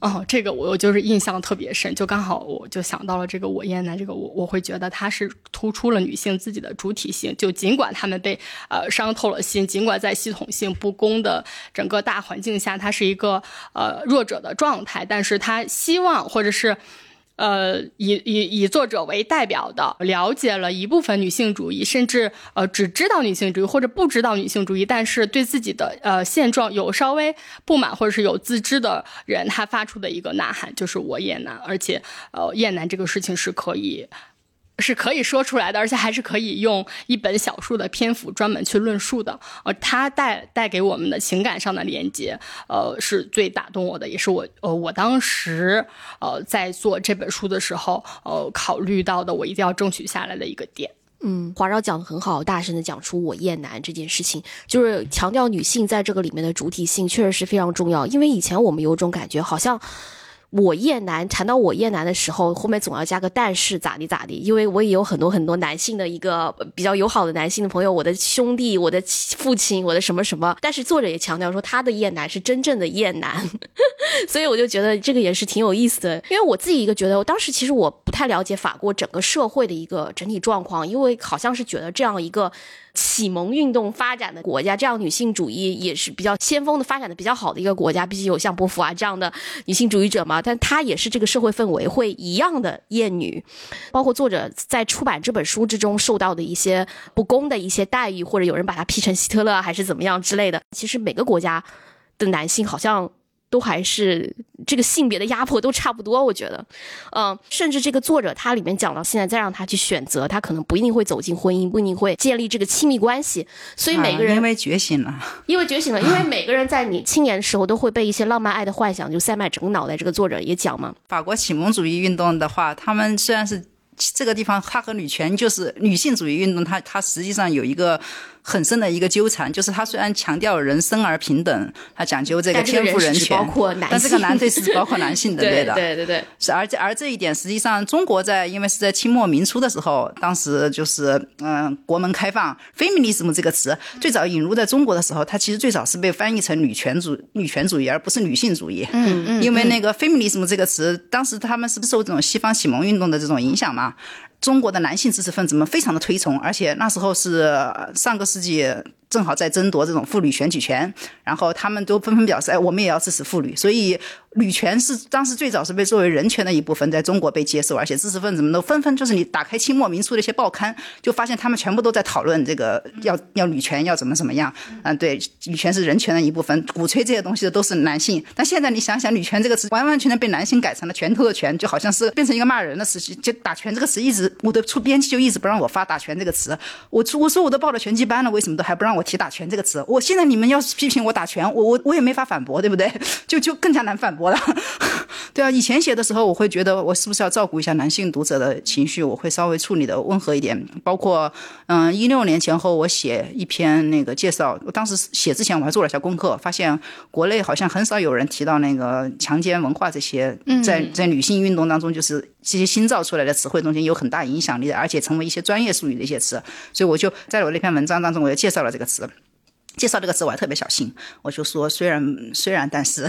哦，这个我就是印象特别深，就刚好我就想到了这个我厌男，这个我我会觉得他是突出了女性自己的主体性，就尽管他们被呃伤透了心，尽管在系统性不公的整个大环境下，他是一个呃弱者的状态，但是他希望或者是。呃，以以以作者为代表的，了解了一部分女性主义，甚至呃只知道女性主义或者不知道女性主义，但是对自己的呃现状有稍微不满或者是有自知的人，他发出的一个呐喊就是我厌男，而且呃厌男这个事情是可以。是可以说出来的，而且还是可以用一本小说的篇幅专门去论述的。呃，它带带给我们的情感上的连接，呃，是最打动我的，也是我呃我当时呃在做这本书的时候，呃考虑到的，我一定要争取下来的一个点。嗯，华饶讲的很好，大声的讲出我厌男这件事情，就是强调女性在这个里面的主体性，确实是非常重要。因为以前我们有种感觉，好像。我厌男，谈到我厌男的时候，后面总要加个但是咋地咋地，因为我也有很多很多男性的一个比较友好的男性的朋友，我的兄弟，我的父亲，我的什么什么。但是作者也强调说，他的厌男是真正的厌男，所以我就觉得这个也是挺有意思的。因为我自己一个觉得，我当时其实我不太了解法国整个社会的一个整体状况，因为好像是觉得这样一个。启蒙运动发展的国家，这样女性主义也是比较先锋的，发展的比较好的一个国家。毕竟有像波伏娃这样的女性主义者嘛，但她也是这个社会氛围会一样的厌女。包括作者在出版这本书之中受到的一些不公的一些待遇，或者有人把她批成希特勒还是怎么样之类的。其实每个国家的男性好像。都还是这个性别的压迫都差不多，我觉得，嗯，甚至这个作者他里面讲到，现在再让他去选择，他可能不一定会走进婚姻，不一定会建立这个亲密关系。所以每个人因为觉醒了，因为觉醒了，因为每个人在你青年的时候都会被一些浪漫爱的幻想就塞满整个脑袋。这个作者也讲嘛，法国启蒙主义运动的话，他们虽然是这个地方，它和女权就是女性主义运动，它它实际上有一个。很深的一个纠缠，就是他虽然强调人生而平等，他讲究这个天赋人权，但这个男对是包括男性的，对的，对对对。是而这而这一点，实际上中国在因为是在清末民初的时候，当时就是嗯国门开放，feminism 这个词最早引入在中国的时候，它其实最早是被翻译成女权主女权主义，而不是女性主义。嗯嗯。因为那个 feminism 这个词，当时他们是受这种西方启蒙运动的这种影响嘛。中国的男性知识分子们非常的推崇，而且那时候是上个世纪正好在争夺这种妇女选举权，然后他们都纷纷表示，哎，我们也要支持妇女。所以女权是当时最早是被作为人权的一部分，在中国被接受，而且知识分子们都纷纷就是你打开清末民初的一些报刊，就发现他们全部都在讨论这个要要女权要怎么怎么样。嗯，对，女权是人权的一部分，鼓吹这些东西的都是男性。但现在你想想，女权这个词完完全全被男性改成了拳头的拳，就好像是变成一个骂人的词。就打拳这个词一直，我的出编辑就一直不让我发打拳这个词。我我说我都报了拳击班了，为什么都还不让我提打拳这个词？我现在你们要是批评我打拳，我我我也没法反驳，对不对？就就更加难反驳了。对啊，以前写的时候，我会觉得我是不是要照顾一下男性读者的情绪，我会稍微处理的温和一点。包括嗯，一六年前后，我写一篇那个介绍，我当时写之前我还做了一下功课，发现国内好像很少有人提到那个强奸文化这些，在在女性运动当中，就是这些新造出来的词汇中间有很大影响力的，而且成为一些专业术语的一些词。所以我就在我那篇文章当中，我也介绍了这个词。介绍这个词我还特别小心，我就说虽然虽然但是，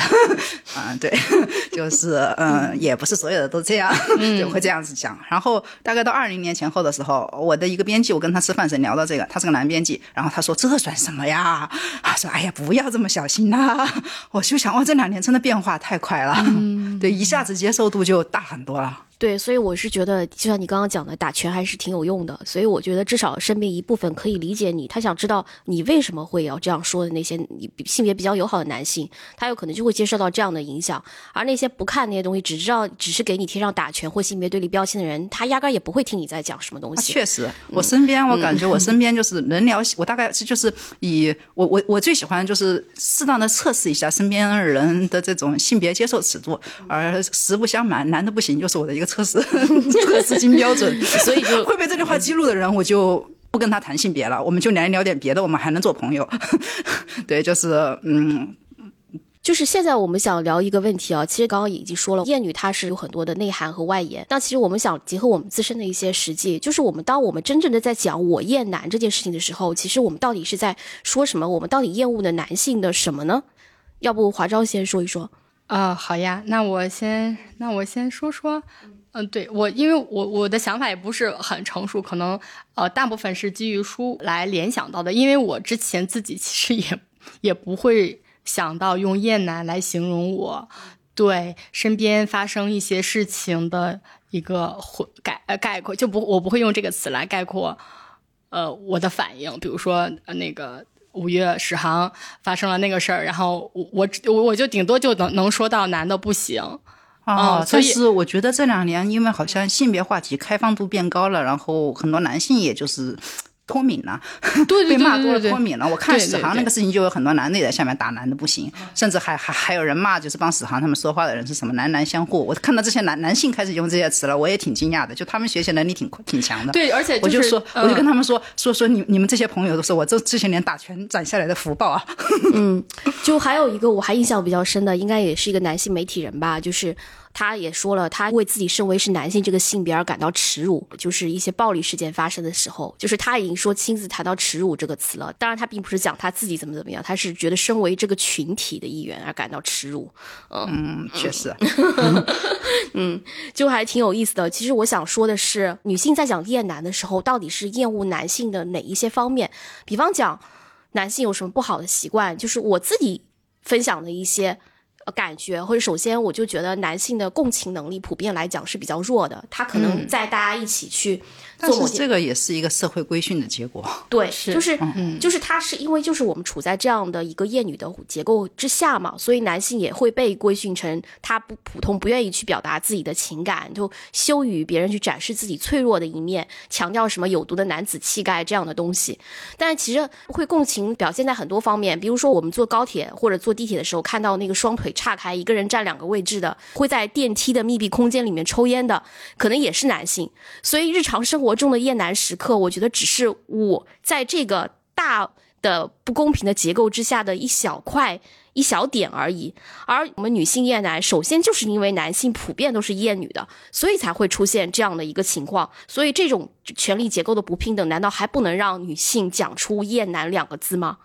嗯 对，就是嗯也不是所有的都这样，就会这样子讲。然后大概到二零年前后的时候，我的一个编辑，我跟他吃饭时聊到这个，他是个男编辑，然后他说这算什么呀？他说哎呀不要这么小心呐。我就想哇这两年真的变化太快了，对一下子接受度就大很多了。对，所以我是觉得，就像你刚刚讲的，打拳还是挺有用的。所以我觉得至少身边一部分可以理解你，他想知道你为什么会要这样说的那些你性别比较友好的男性，他有可能就会接受到这样的影响。而那些不看那些东西，只知道只是给你贴上打拳或性别对立标签的人，他压根儿也不会听你在讲什么东西。确实，我身边我感觉我身边就是能聊，我大概是就是以我我我最喜欢就是适当的测试一下身边人的这种性别接受尺度，而实不相瞒，男的不行就是我的一个。测试 测试金标准，所以就会被这句话激怒的人，我就不跟他谈性别了，我们就聊一聊点别的，我们还能做朋友。对，就是嗯，就是现在我们想聊一个问题啊，其实刚刚已经说了，厌女它是有很多的内涵和外延。那其实我们想结合我们自身的一些实际，就是我们当我们真正的在讲我厌男这件事情的时候，其实我们到底是在说什么？我们到底厌恶的男性的什么呢？要不华昭先说一说啊？好呀，那我先那我先说说。嗯，对我，因为我我的想法也不是很成熟，可能呃大部分是基于书来联想到的，因为我之前自己其实也也不会想到用厌男来形容我对身边发生一些事情的一个概呃概括，就不我不会用这个词来概括呃我的反应，比如说那个五月十行发生了那个事儿，然后我我我就顶多就能能说到男的不行。哦，但是我觉得这两年，因为好像性别话题开放度变高了，然后很多男性也就是。脱敏了，被骂多了脱敏了。我看史航那个事情，就有很多男的也在下面打男的不行，甚至还还还有人骂，就是帮史航他们说话的人是什么男男相护。我看到这些男男性开始用这些词了，我也挺惊讶的。就他们学习能力挺挺强的。对，而且我就说，我就跟他们说说说你你们这些朋友都是我这这些年打拳攒下来的福报啊。嗯，就还有一个我还印象比较深的，应该也是一个男性媒体人吧，就是。他也说了，他为自己身为是男性这个性别而感到耻辱，就是一些暴力事件发生的时候，就是他已经说亲自谈到耻辱这个词了。当然，他并不是讲他自己怎么怎么样，他是觉得身为这个群体的一员而感到耻辱。嗯，确实，嗯，就还挺有意思的。其实我想说的是，女性在讲厌男的时候，到底是厌恶男性的哪一些方面？比方讲，男性有什么不好的习惯？就是我自己分享的一些。感觉或者首先我就觉得男性的共情能力普遍来讲是比较弱的，他可能在大家一起去。但是这个也是一个社会规训的结果。对，就是，就是他是因为就是我们处在这样的一个厌女的结构之下嘛，所以男性也会被规训成他不普通，不愿意去表达自己的情感，就羞于别人去展示自己脆弱的一面，强调什么有毒的男子气概这样的东西。但其实会共情表现在很多方面，比如说我们坐高铁或者坐地铁的时候，看到那个双腿岔开，一个人占两个位置的，会在电梯的密闭空间里面抽烟的，可能也是男性。所以日常生活。活中的厌男时刻，我觉得只是我在这个大的不公平的结构之下的一小块、一小点而已。而我们女性厌男，首先就是因为男性普遍都是厌女的，所以才会出现这样的一个情况。所以这种权力结构的不平等，难道还不能让女性讲出厌男两个字吗？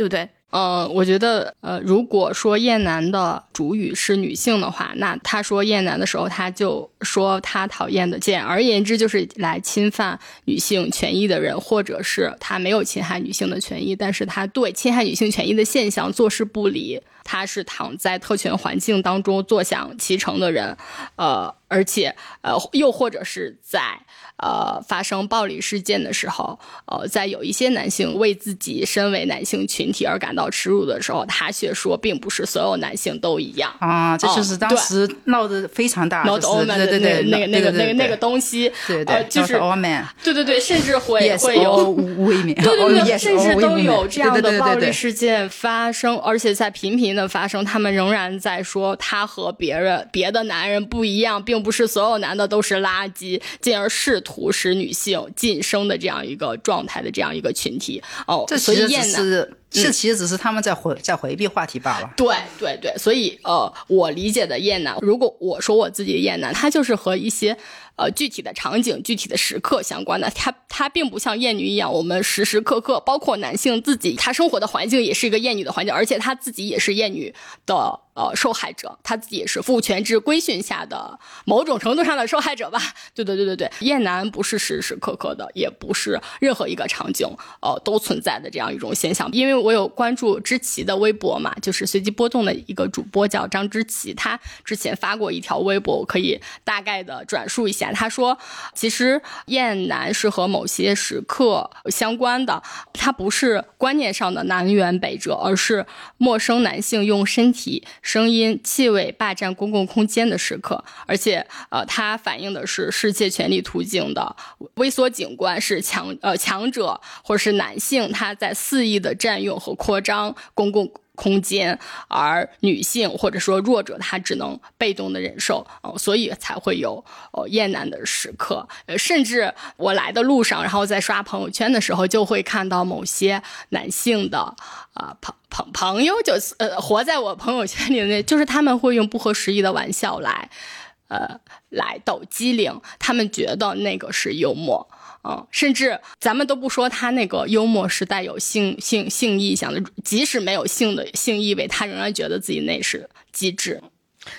对不对？嗯，我觉得，呃，如果说厌男的主语是女性的话，那他说厌男的时候，他就说他讨厌的，简而言之就是来侵犯女性权益的人，或者是他没有侵害女性的权益，但是他对侵害女性权益的现象坐视不理，他是躺在特权环境当中坐享其成的人，呃，而且，呃，又或者是在。呃，发生暴力事件的时候，呃，在有一些男性为自己身为男性群体而感到耻辱的时候，他却说，并不是所有男性都一样。啊。这就是当时闹得非常大，闹 all man 的那那个那个那个那个东西，对对，就是 all man，对对对，甚至会会有未免，对对对，甚至都有这样的暴力事件发生，而且在频频的发生，他们仍然在说他和别人别的男人不一样，并不是所有男的都是垃圾，进而试图。图使女性晋升的这样一个状态的这样一个群体。哦，这其实只是这其实只是他们在回在回避话题罢了。对对对，所以呃，我理解的厌男，如果我说我自己的厌男，他就是和一些。呃，具体的场景、具体的时刻相关的，他他并不像厌女一样，我们时时刻刻，包括男性自己，他生活的环境也是一个厌女的环境，而且他自己也是厌女的呃受害者，他自己也是父权制规训下的某种程度上的受害者吧？对对对对对，厌男不是时时刻刻的，也不是任何一个场景呃都存在的这样一种现象。因为我有关注知奇的微博嘛，就是随机波动的一个主播叫张知奇，他之前发过一条微博，我可以大概的转述一下。他说：“其实厌男是和某些时刻相关的，它不是观念上的南辕北辙，而是陌生男性用身体、声音、气味霸占公共空间的时刻。而且，呃，它反映的是世界权力途径的微缩景观，是强呃强者或者是男性他在肆意的占用和扩张公共。”空间，而女性或者说弱者，她只能被动的忍受，哦，所以才会有哦厌男的时刻。呃，甚至我来的路上，然后在刷朋友圈的时候，就会看到某些男性的啊朋朋朋友，就是呃活在我朋友圈里的那，就是他们会用不合时宜的玩笑来，呃，来抖机灵，他们觉得那个是幽默。嗯，甚至咱们都不说他那个幽默是带有性性性意向的，即使没有性的性意味，他仍然觉得自己那是机智，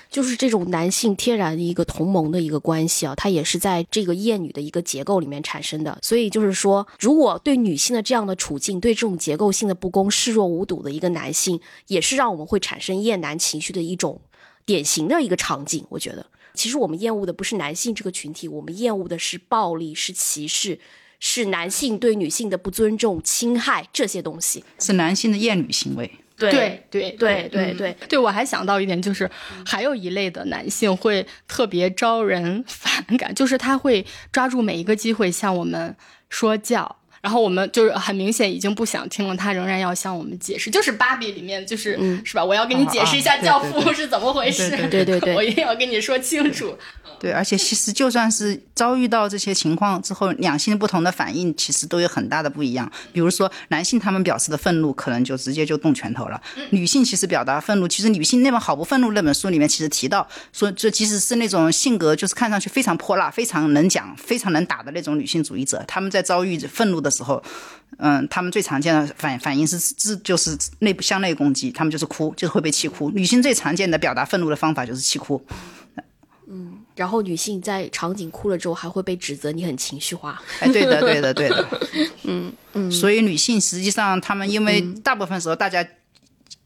就是这种男性天然的一个同盟的一个关系啊，它也是在这个厌女的一个结构里面产生的。所以就是说，如果对女性的这样的处境，对这种结构性的不公视若无睹的一个男性，也是让我们会产生厌男情绪的一种典型的一个场景，我觉得。其实我们厌恶的不是男性这个群体，我们厌恶的是暴力、是歧视、是男性对女性的不尊重、侵害这些东西，是男性的厌女行为。对对对对对对，我还想到一点，就是还有一类的男性会特别招人反感，就是他会抓住每一个机会向我们说教。然后我们就是很明显已经不想听了，他仍然要向我们解释，就是芭比里面就是是吧？我要给你解释一下教父是怎么回事，对对对，我一定要跟你说清楚。对，而且其实就算是遭遇到这些情况之后，两性不同的反应其实都有很大的不一样。比如说男性他们表示的愤怒，可能就直接就动拳头了；女性其实表达愤怒，其实女性那本《好不愤怒》那本书里面其实提到说，这即使是那种性格就是看上去非常泼辣、非常能讲、非常能打的那种女性主义者，他们在遭遇愤怒的。时候，嗯，他们最常见的反反应是自就是内部向内攻击，他们就是哭，就是会被气哭。女性最常见的表达愤怒的方法就是气哭。嗯，然后女性在场景哭了之后，还会被指责你很情绪化。哎，对的，对的，对的。嗯嗯，所以女性实际上，她们因为大部分时候大家。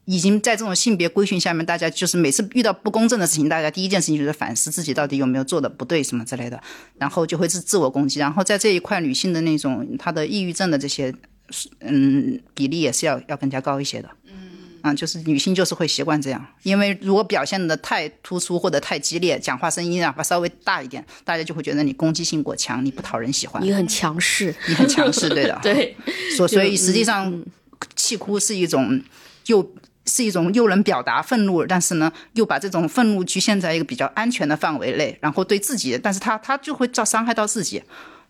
已经在这种性别规训下面，大家就是每次遇到不公正的事情，大家第一件事情就是反思自己到底有没有做的不对什么之类的，然后就会自自我攻击。然后在这一块，女性的那种她的抑郁症的这些，嗯，比例也是要要更加高一些的。嗯，啊，就是女性就是会习惯这样，因为如果表现的太突出或者太激烈，讲话声音哪怕稍微大一点，大家就会觉得你攻击性过强，你不讨人喜欢，你很强势，你很强势，对的。对，所所以实际上，气哭是一种又。是一种又能表达愤怒，但是呢，又把这种愤怒局限在一个比较安全的范围内，然后对自己，但是他他就会造伤害到自己，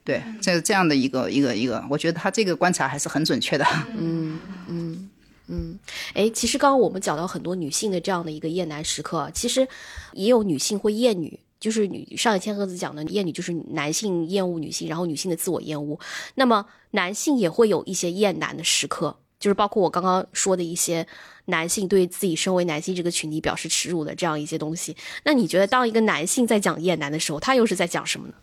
对，这这样的一个一个一个，我觉得他这个观察还是很准确的。嗯嗯嗯，哎，其实刚刚我们讲到很多女性的这样的一个厌男时刻，其实也有女性会厌女，就是女上野千鹤子讲的厌女，就是男性厌恶女性，然后女性的自我厌恶。那么男性也会有一些厌男的时刻。就是包括我刚刚说的一些男性对自己身为男性这个群体表示耻辱的这样一些东西。那你觉得，当一个男性在讲厌男的时候，他又是在讲什么呢？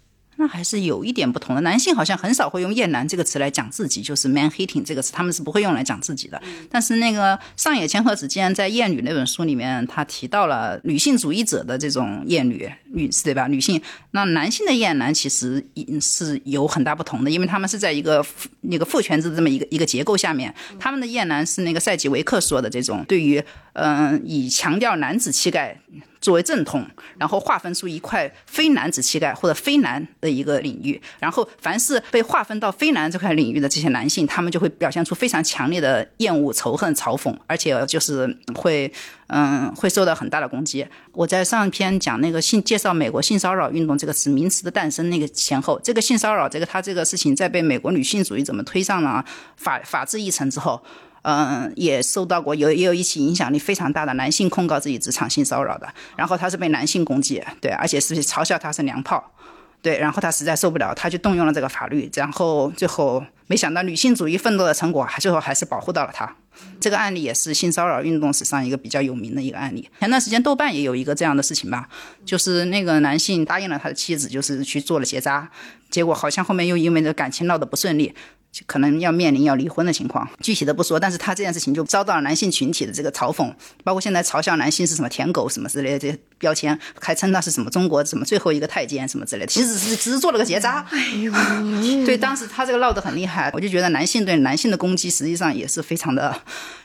那还是有一点不同的。男性好像很少会用“厌男”这个词来讲自己，就是 “man hating” 这个词，他们是不会用来讲自己的。但是那个上野千鹤子既然在《厌女》那本书里面，他提到了女性主义者的这种厌女女，对吧？女性那男性的厌男其实是有很大不同的，因为他们是在一个那个父权制这么一个一个结构下面，他们的厌男是那个赛吉维克说的这种对于嗯以强调男子气概。作为正统，然后划分出一块非男子气概或者非男的一个领域，然后凡是被划分到非男这块领域的这些男性，他们就会表现出非常强烈的厌恶、仇恨、嘲讽，而且就是会，嗯，会受到很大的攻击。我在上篇讲那个性介绍美国性骚扰运动这个词名词的诞生那个前后，这个性骚扰这个他这个事情在被美国女性主义怎么推上了法法治议程之后。嗯，也受到过有也有一起影响力非常大的男性控告自己职场性骚扰的，然后他是被男性攻击，对，而且是嘲笑他是娘炮，对，然后他实在受不了，他就动用了这个法律，然后最后没想到女性主义奋斗的成果，最后还是保护到了他。这个案例也是性骚扰运动史上一个比较有名的一个案例。前段时间豆瓣也有一个这样的事情吧，就是那个男性答应了他的妻子，就是去做了结扎，结果好像后面又因为这感情闹得不顺利。可能要面临要离婚的情况，具体的不说，但是他这件事情就遭到了男性群体的这个嘲讽，包括现在嘲笑男性是什么舔狗什么之类的这些标签，还称他是什么中国什么最后一个太监什么之类的，其实是只是做了个结扎。哎呦，对，当时他这个闹得很厉害，我就觉得男性对男性的攻击实际上也是非常的。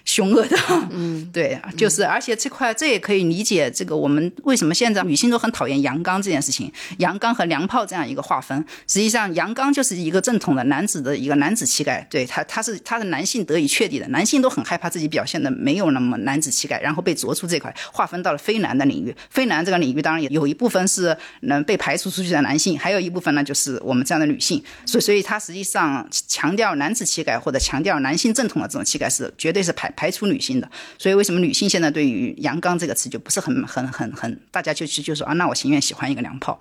凶恶的，嗯，对，就是，而且这块这也可以理解，这个我们为什么现在女性都很讨厌阳刚这件事情，阳刚和娘炮这样一个划分，实际上阳刚就是一个正统的男子的一个男子气概，对他，他是他的男性得以确立的，男性都很害怕自己表现的没有那么男子气概，然后被逐出这块，划分到了非男的领域，非男这个领域当然也有一部分是能被排除出去的男性，还有一部分呢就是我们这样的女性，所以所以他实际上强调男子气概或者强调男性正统的这种气概是绝对是排。排除女性的，所以为什么女性现在对于“阳刚”这个词就不是很、很、很、很，大家就去就说啊，那我情愿喜欢一个娘炮。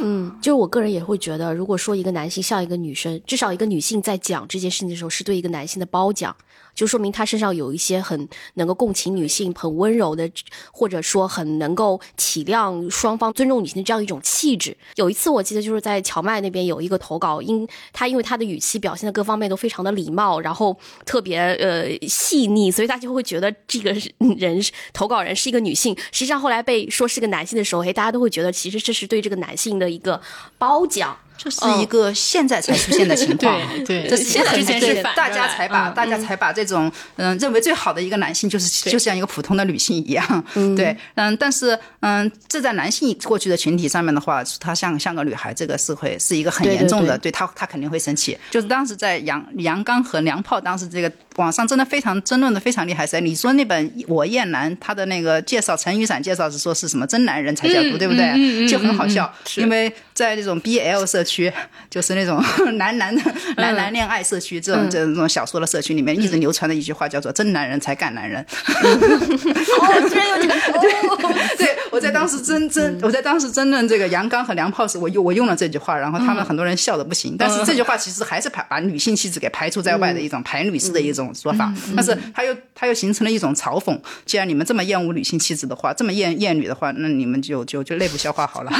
嗯，就我个人也会觉得，如果说一个男性像一个女生，至少一个女性在讲这件事情的时候，是对一个男性的褒奖。就说明他身上有一些很能够共情女性、很温柔的，或者说很能够体谅双方、尊重女性的这样一种气质。有一次我记得就是在荞麦那边有一个投稿，因他因为他的语气表现的各方面都非常的礼貌，然后特别呃细腻，所以大家会觉得这个人投稿人是一个女性。实际上后来被说是个男性的时候，嘿，大家都会觉得其实这是对这个男性的一个褒奖。这是一个现在才出现的情况，对，这是现在是大家才把大家才把这种嗯认为最好的一个男性就是就像一个普通的女性一样，对，嗯，但是嗯这在男性过去的群体上面的话，他像像个女孩，这个是会是一个很严重的，对。他他肯定会生气。就是当时在杨杨刚和娘炮当时这个网上真的非常争论的非常厉害噻。你说那本《我厌男》他的那个介绍，陈雨伞介绍是说是什么真男人才叫毒，对不对？就很好笑，因为在这种 BL 社。区就是那种男男的 男男恋爱社区，这种这种小说的社区里面一直流传的一句话叫做“真男人才干男人”。哦，居然有这个对 对，我在当时争争，我在当时争论这个阳刚和娘炮时，我用我用了这句话，然后他们很多人笑的不行。但是这句话其实还是排把女性气质给排除在外的一种排女式的一种说法。但是他又他又形成了一种嘲讽。既然你们这么厌恶女性气质的话，这么厌厌女的话，那你们就就就内部消化好了。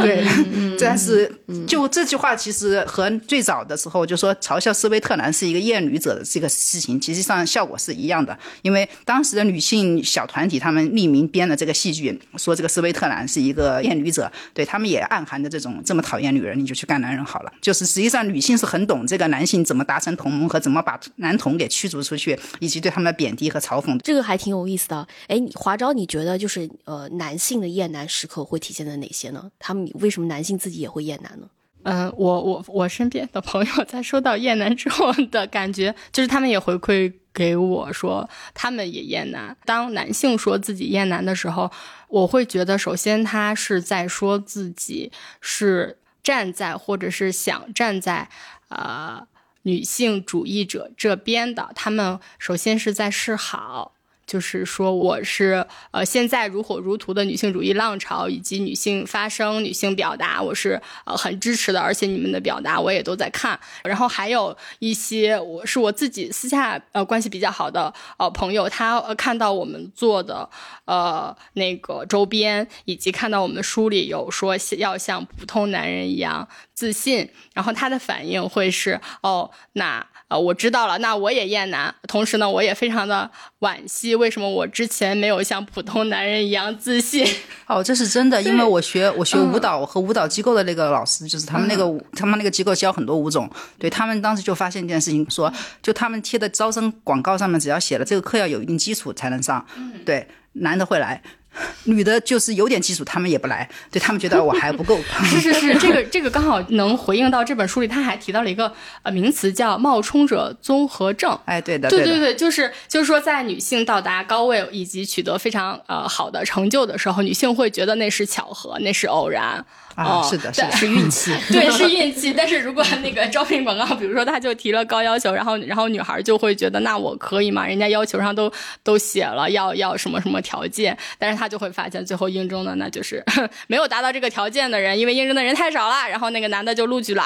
对，但是。就这句话，其实和最早的时候就说嘲笑斯威特兰是一个厌女者的这个事情，实际上效果是一样的。因为当时的女性小团体，他们匿名编的这个戏剧，说这个斯威特兰是一个厌女者，对他们也暗含着这种这么讨厌女人，你就去干男人好了。就是实际上女性是很懂这个男性怎么达成同盟和怎么把男同给驱逐出去，以及对他们的贬低和嘲讽。这个还挺有意思的。哎，华昭，你觉得就是呃，男性的厌男时刻会体现在哪些呢？他们为什么男性自己也会厌男呢？嗯，我我我身边的朋友在说到厌男之后的感觉，就是他们也回馈给我说，他们也厌男。当男性说自己厌男的时候，我会觉得，首先他是在说自己是站在或者是想站在呃女性主义者这边的，他们首先是在示好。就是说我是呃现在如火如荼的女性主义浪潮以及女性发声、女性表达，我是呃很支持的，而且你们的表达我也都在看。然后还有一些我是我自己私下呃关系比较好的呃朋友，他呃看到我们做的呃那个周边，以及看到我们书里有说要像普通男人一样自信，然后他的反应会是哦那。呃，我知道了，那我也厌男。同时呢，我也非常的惋惜，为什么我之前没有像普通男人一样自信？哦，这是真的，因为我学我学舞蹈和舞蹈机构的那个老师，就是他们那个他们那个机构教很多舞种，对他们当时就发现一件事情，说就他们贴的招生广告上面只要写了这个课要有一定基础才能上，对，男的会来。女的就是有点基础，他们也不来，对他们觉得我还不够。是是是，这个这个刚好能回应到这本书里，他还提到了一个呃名词叫冒充者综合症。哎，对的，对对对，就是就是说，在女性到达高位以及取得非常呃好的成就的时候，女性会觉得那是巧合，那是偶然。啊，是的，是的，是运气，对，是运气。但是如果那个招聘广告，比如说他就提了高要求，然后然后女孩就会觉得那我可以吗？人家要求上都都写了要要什么什么条件，但是他就会发现最后应征的那就是 没有达到这个条件的人，因为应征的人太少了，然后那个男的就录取了。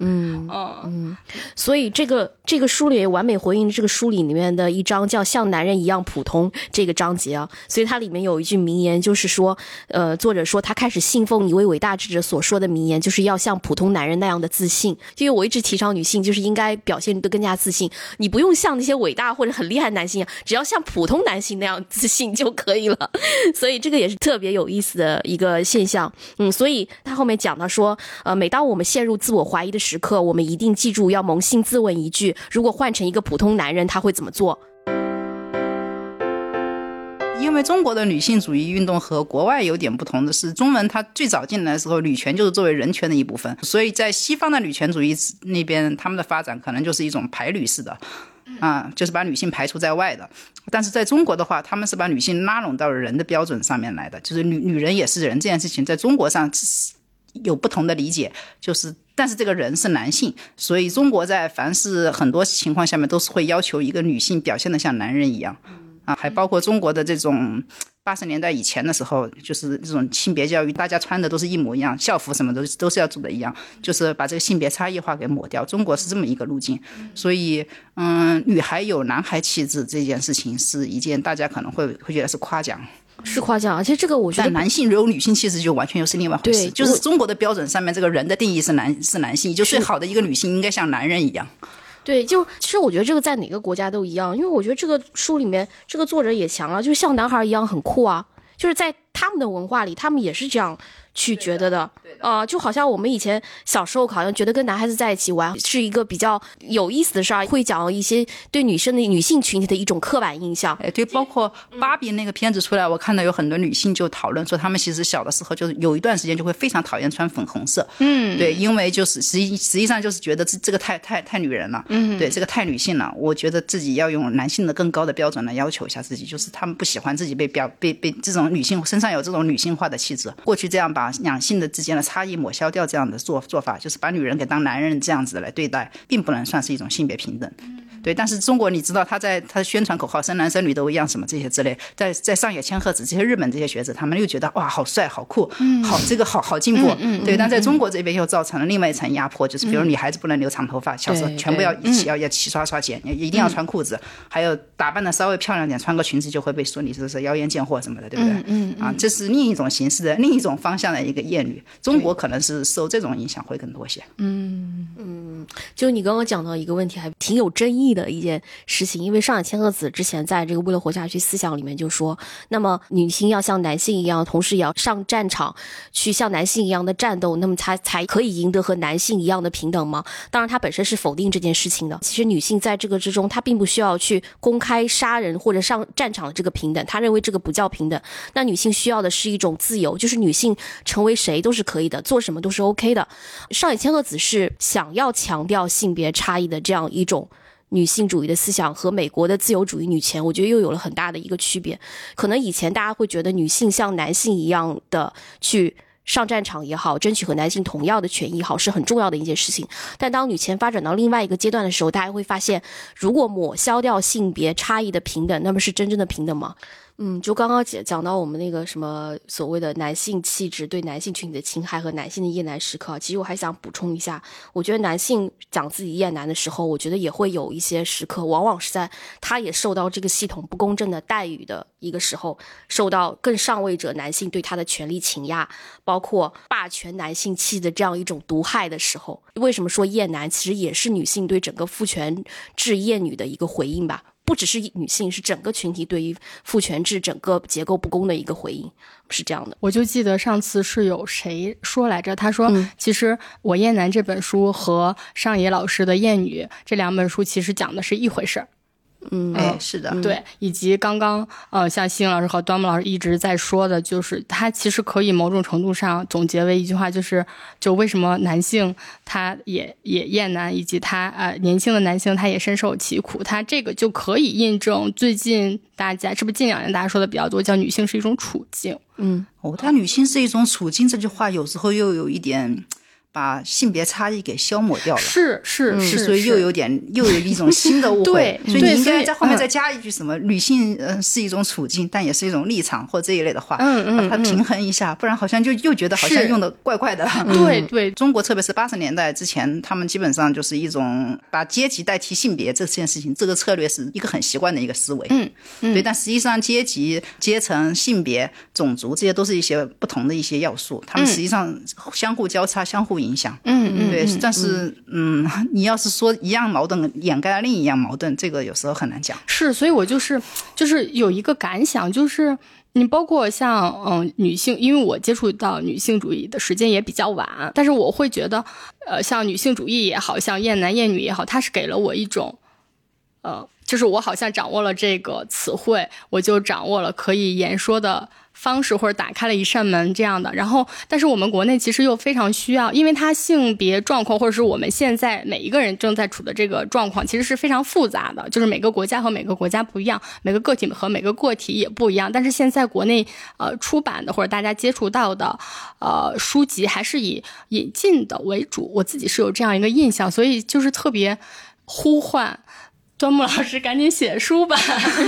嗯嗯，所以这个这个书里完美回应这个书里里面的一章叫“像男人一样普通”这个章节啊，所以它里面有一句名言，就是说，呃，作者说他开始信奉一位伟大智者所说的名言，就是要像普通男人那样的自信。因为我一直提倡女性就是应该表现得更加自信，你不用像那些伟大或者很厉害男性，只要像普通男性那样自信就可以了。所以这个也是特别有意思的一个现象。嗯，所以他后面讲到说，呃，每当我们陷入自我怀疑的时，时刻，我们一定记住要扪心自问一句：如果换成一个普通男人，他会怎么做？因为中国的女性主义运动和国外有点不同的是，中文它最早进来的时候，女权就是作为人权的一部分，所以在西方的女权主义那边，他们的发展可能就是一种排女式的，啊，就是把女性排除在外的。但是在中国的话，他们是把女性拉拢到了人的标准上面来的，就是女女人也是人这件事情，在中国上。有不同的理解，就是，但是这个人是男性，所以中国在凡是很多情况下面都是会要求一个女性表现的像男人一样，啊，还包括中国的这种八十年代以前的时候，就是这种性别教育，大家穿的都是一模一样，校服什么都都是要做的一样，就是把这个性别差异化给抹掉。中国是这么一个路径，所以，嗯，女孩有男孩气质这件事情是一件大家可能会会觉得是夸奖。是夸奖，而且这个我觉得男性有女性气质就完全又是另外回事。就是中国的标准上面，这个人的定义是男是男性，就最好的一个女性应该像男人一样。对，就其实我觉得这个在哪个国家都一样，因为我觉得这个书里面这个作者也强啊，就像男孩一样很酷啊，就是在他们的文化里，他们也是这样。去觉得的，啊，就好像我们以前小时候好像觉得跟男孩子在一起玩是一个比较有意思的事儿，会讲一些对女生的女性群体的一种刻板印象。哎，对，包括芭比那个片子出来，我看到有很多女性就讨论说，她们其实小的时候就是有一段时间就会非常讨厌穿粉红色。嗯，对，因为就是实际实际上就是觉得这这个太太太女人了。嗯，对，这个太女性了。我觉得自己要用男性的更高的标准来要求一下自己，就是他们不喜欢自己被表被被这种女性身上有这种女性化的气质。过去这样把两性的。之间的差异抹消掉，这样的做做法就是把女人给当男人这样子来对待，并不能算是一种性别平等。对，但是中国你知道他在他宣传口号生男生女都一样什么这些之类，在在上野千鹤子这些日本这些学者，他们又觉得哇好帅好酷，好这个好好进步，对。但在中国这边又造成了另外一层压迫，就是比如女孩子不能留长头发，小时候全部要一起要要齐刷刷剪，一定要穿裤子，还有打扮的稍微漂亮点，穿个裙子就会被说你是是妖艳贱货什么的，对不对？嗯啊，这是另一种形式的另一种方向的一个艳女，中国可能是受这种影响会更多些。嗯嗯，就你刚刚讲到一个问题，还挺有争议的一件。事情，因为上野千鹤子之前在这个为了活下去思想里面就说，那么女性要像男性一样，同时也要上战场去像男性一样的战斗，那么才才可以赢得和男性一样的平等吗？当然，她本身是否定这件事情的。其实女性在这个之中，她并不需要去公开杀人或者上战场的这个平等，她认为这个不叫平等。那女性需要的是一种自由，就是女性成为谁都是可以的，做什么都是 OK 的。上野千鹤子是想要强调性别差异的这样一种。女性主义的思想和美国的自由主义女权，我觉得又有了很大的一个区别。可能以前大家会觉得女性像男性一样的去上战场也好，争取和男性同样的权益也好，是很重要的一件事情。但当女权发展到另外一个阶段的时候，大家会发现，如果抹消掉性别差异的平等，那么是真正的平等吗？嗯，就刚刚讲讲到我们那个什么所谓的男性气质对男性群体的侵害和男性的厌男时刻，其实我还想补充一下，我觉得男性讲自己厌男的时候，我觉得也会有一些时刻，往往是在他也受到这个系统不公正的待遇的一个时候，受到更上位者男性对他的权力倾压，包括霸权男性气的这样一种毒害的时候。为什么说厌男，其实也是女性对整个父权制厌女的一个回应吧。不只是女性，是整个群体对于父权制整个结构不公的一个回应，是这样的。我就记得上次是有谁说来着？他说，其实《我厌男》这本书和上野老师的《厌女》这两本书其实讲的是一回事儿。嗯，哎，是的，对，以及刚刚呃，像星老师和端木老师一直在说的，就是他其实可以某种程度上总结为一句话，就是就为什么男性他也也厌男，以及他呃年轻的男性他也深受其苦，他这个就可以印证最近大家是不是近两年大家说的比较多，叫女性是一种处境。嗯，哦，但女性是一种处境这句话有时候又有一点。把性别差异给消磨掉了，是是是，所以又有点又有一种新的误会。所以你应该在后面再加一句什么“女性呃是一种处境，但也是一种立场”或这一类的话，嗯嗯，把它平衡一下，不然好像就又觉得好像用的怪怪的。对对，中国特别是八十年代之前，他们基本上就是一种把阶级代替性别这件事情，这个策略是一个很习惯的一个思维。嗯嗯，对，但实际上阶级、阶层、性别、种族这些都是一些不同的一些要素，他们实际上相互交叉、相互影响。嗯嗯。对，但是嗯，你要是说一样矛盾掩盖了另一样矛盾，这个有时候很难讲。是，所以我就是就是有一个感想，就是你包括像嗯女性，因为我接触到女性主义的时间也比较晚，但是我会觉得，呃，像女性主义也好像厌男厌女也好，它是给了我一种，呃，就是我好像掌握了这个词汇，我就掌握了可以言说的。方式或者打开了一扇门这样的，然后，但是我们国内其实又非常需要，因为它性别状况或者是我们现在每一个人正在处的这个状况，其实是非常复杂的，就是每个国家和每个国家不一样，每个个体和每个个体也不一样。但是现在国内呃出版的或者大家接触到的呃书籍还是以引进的为主，我自己是有这样一个印象，所以就是特别呼唤。端木老师，赶紧写书吧！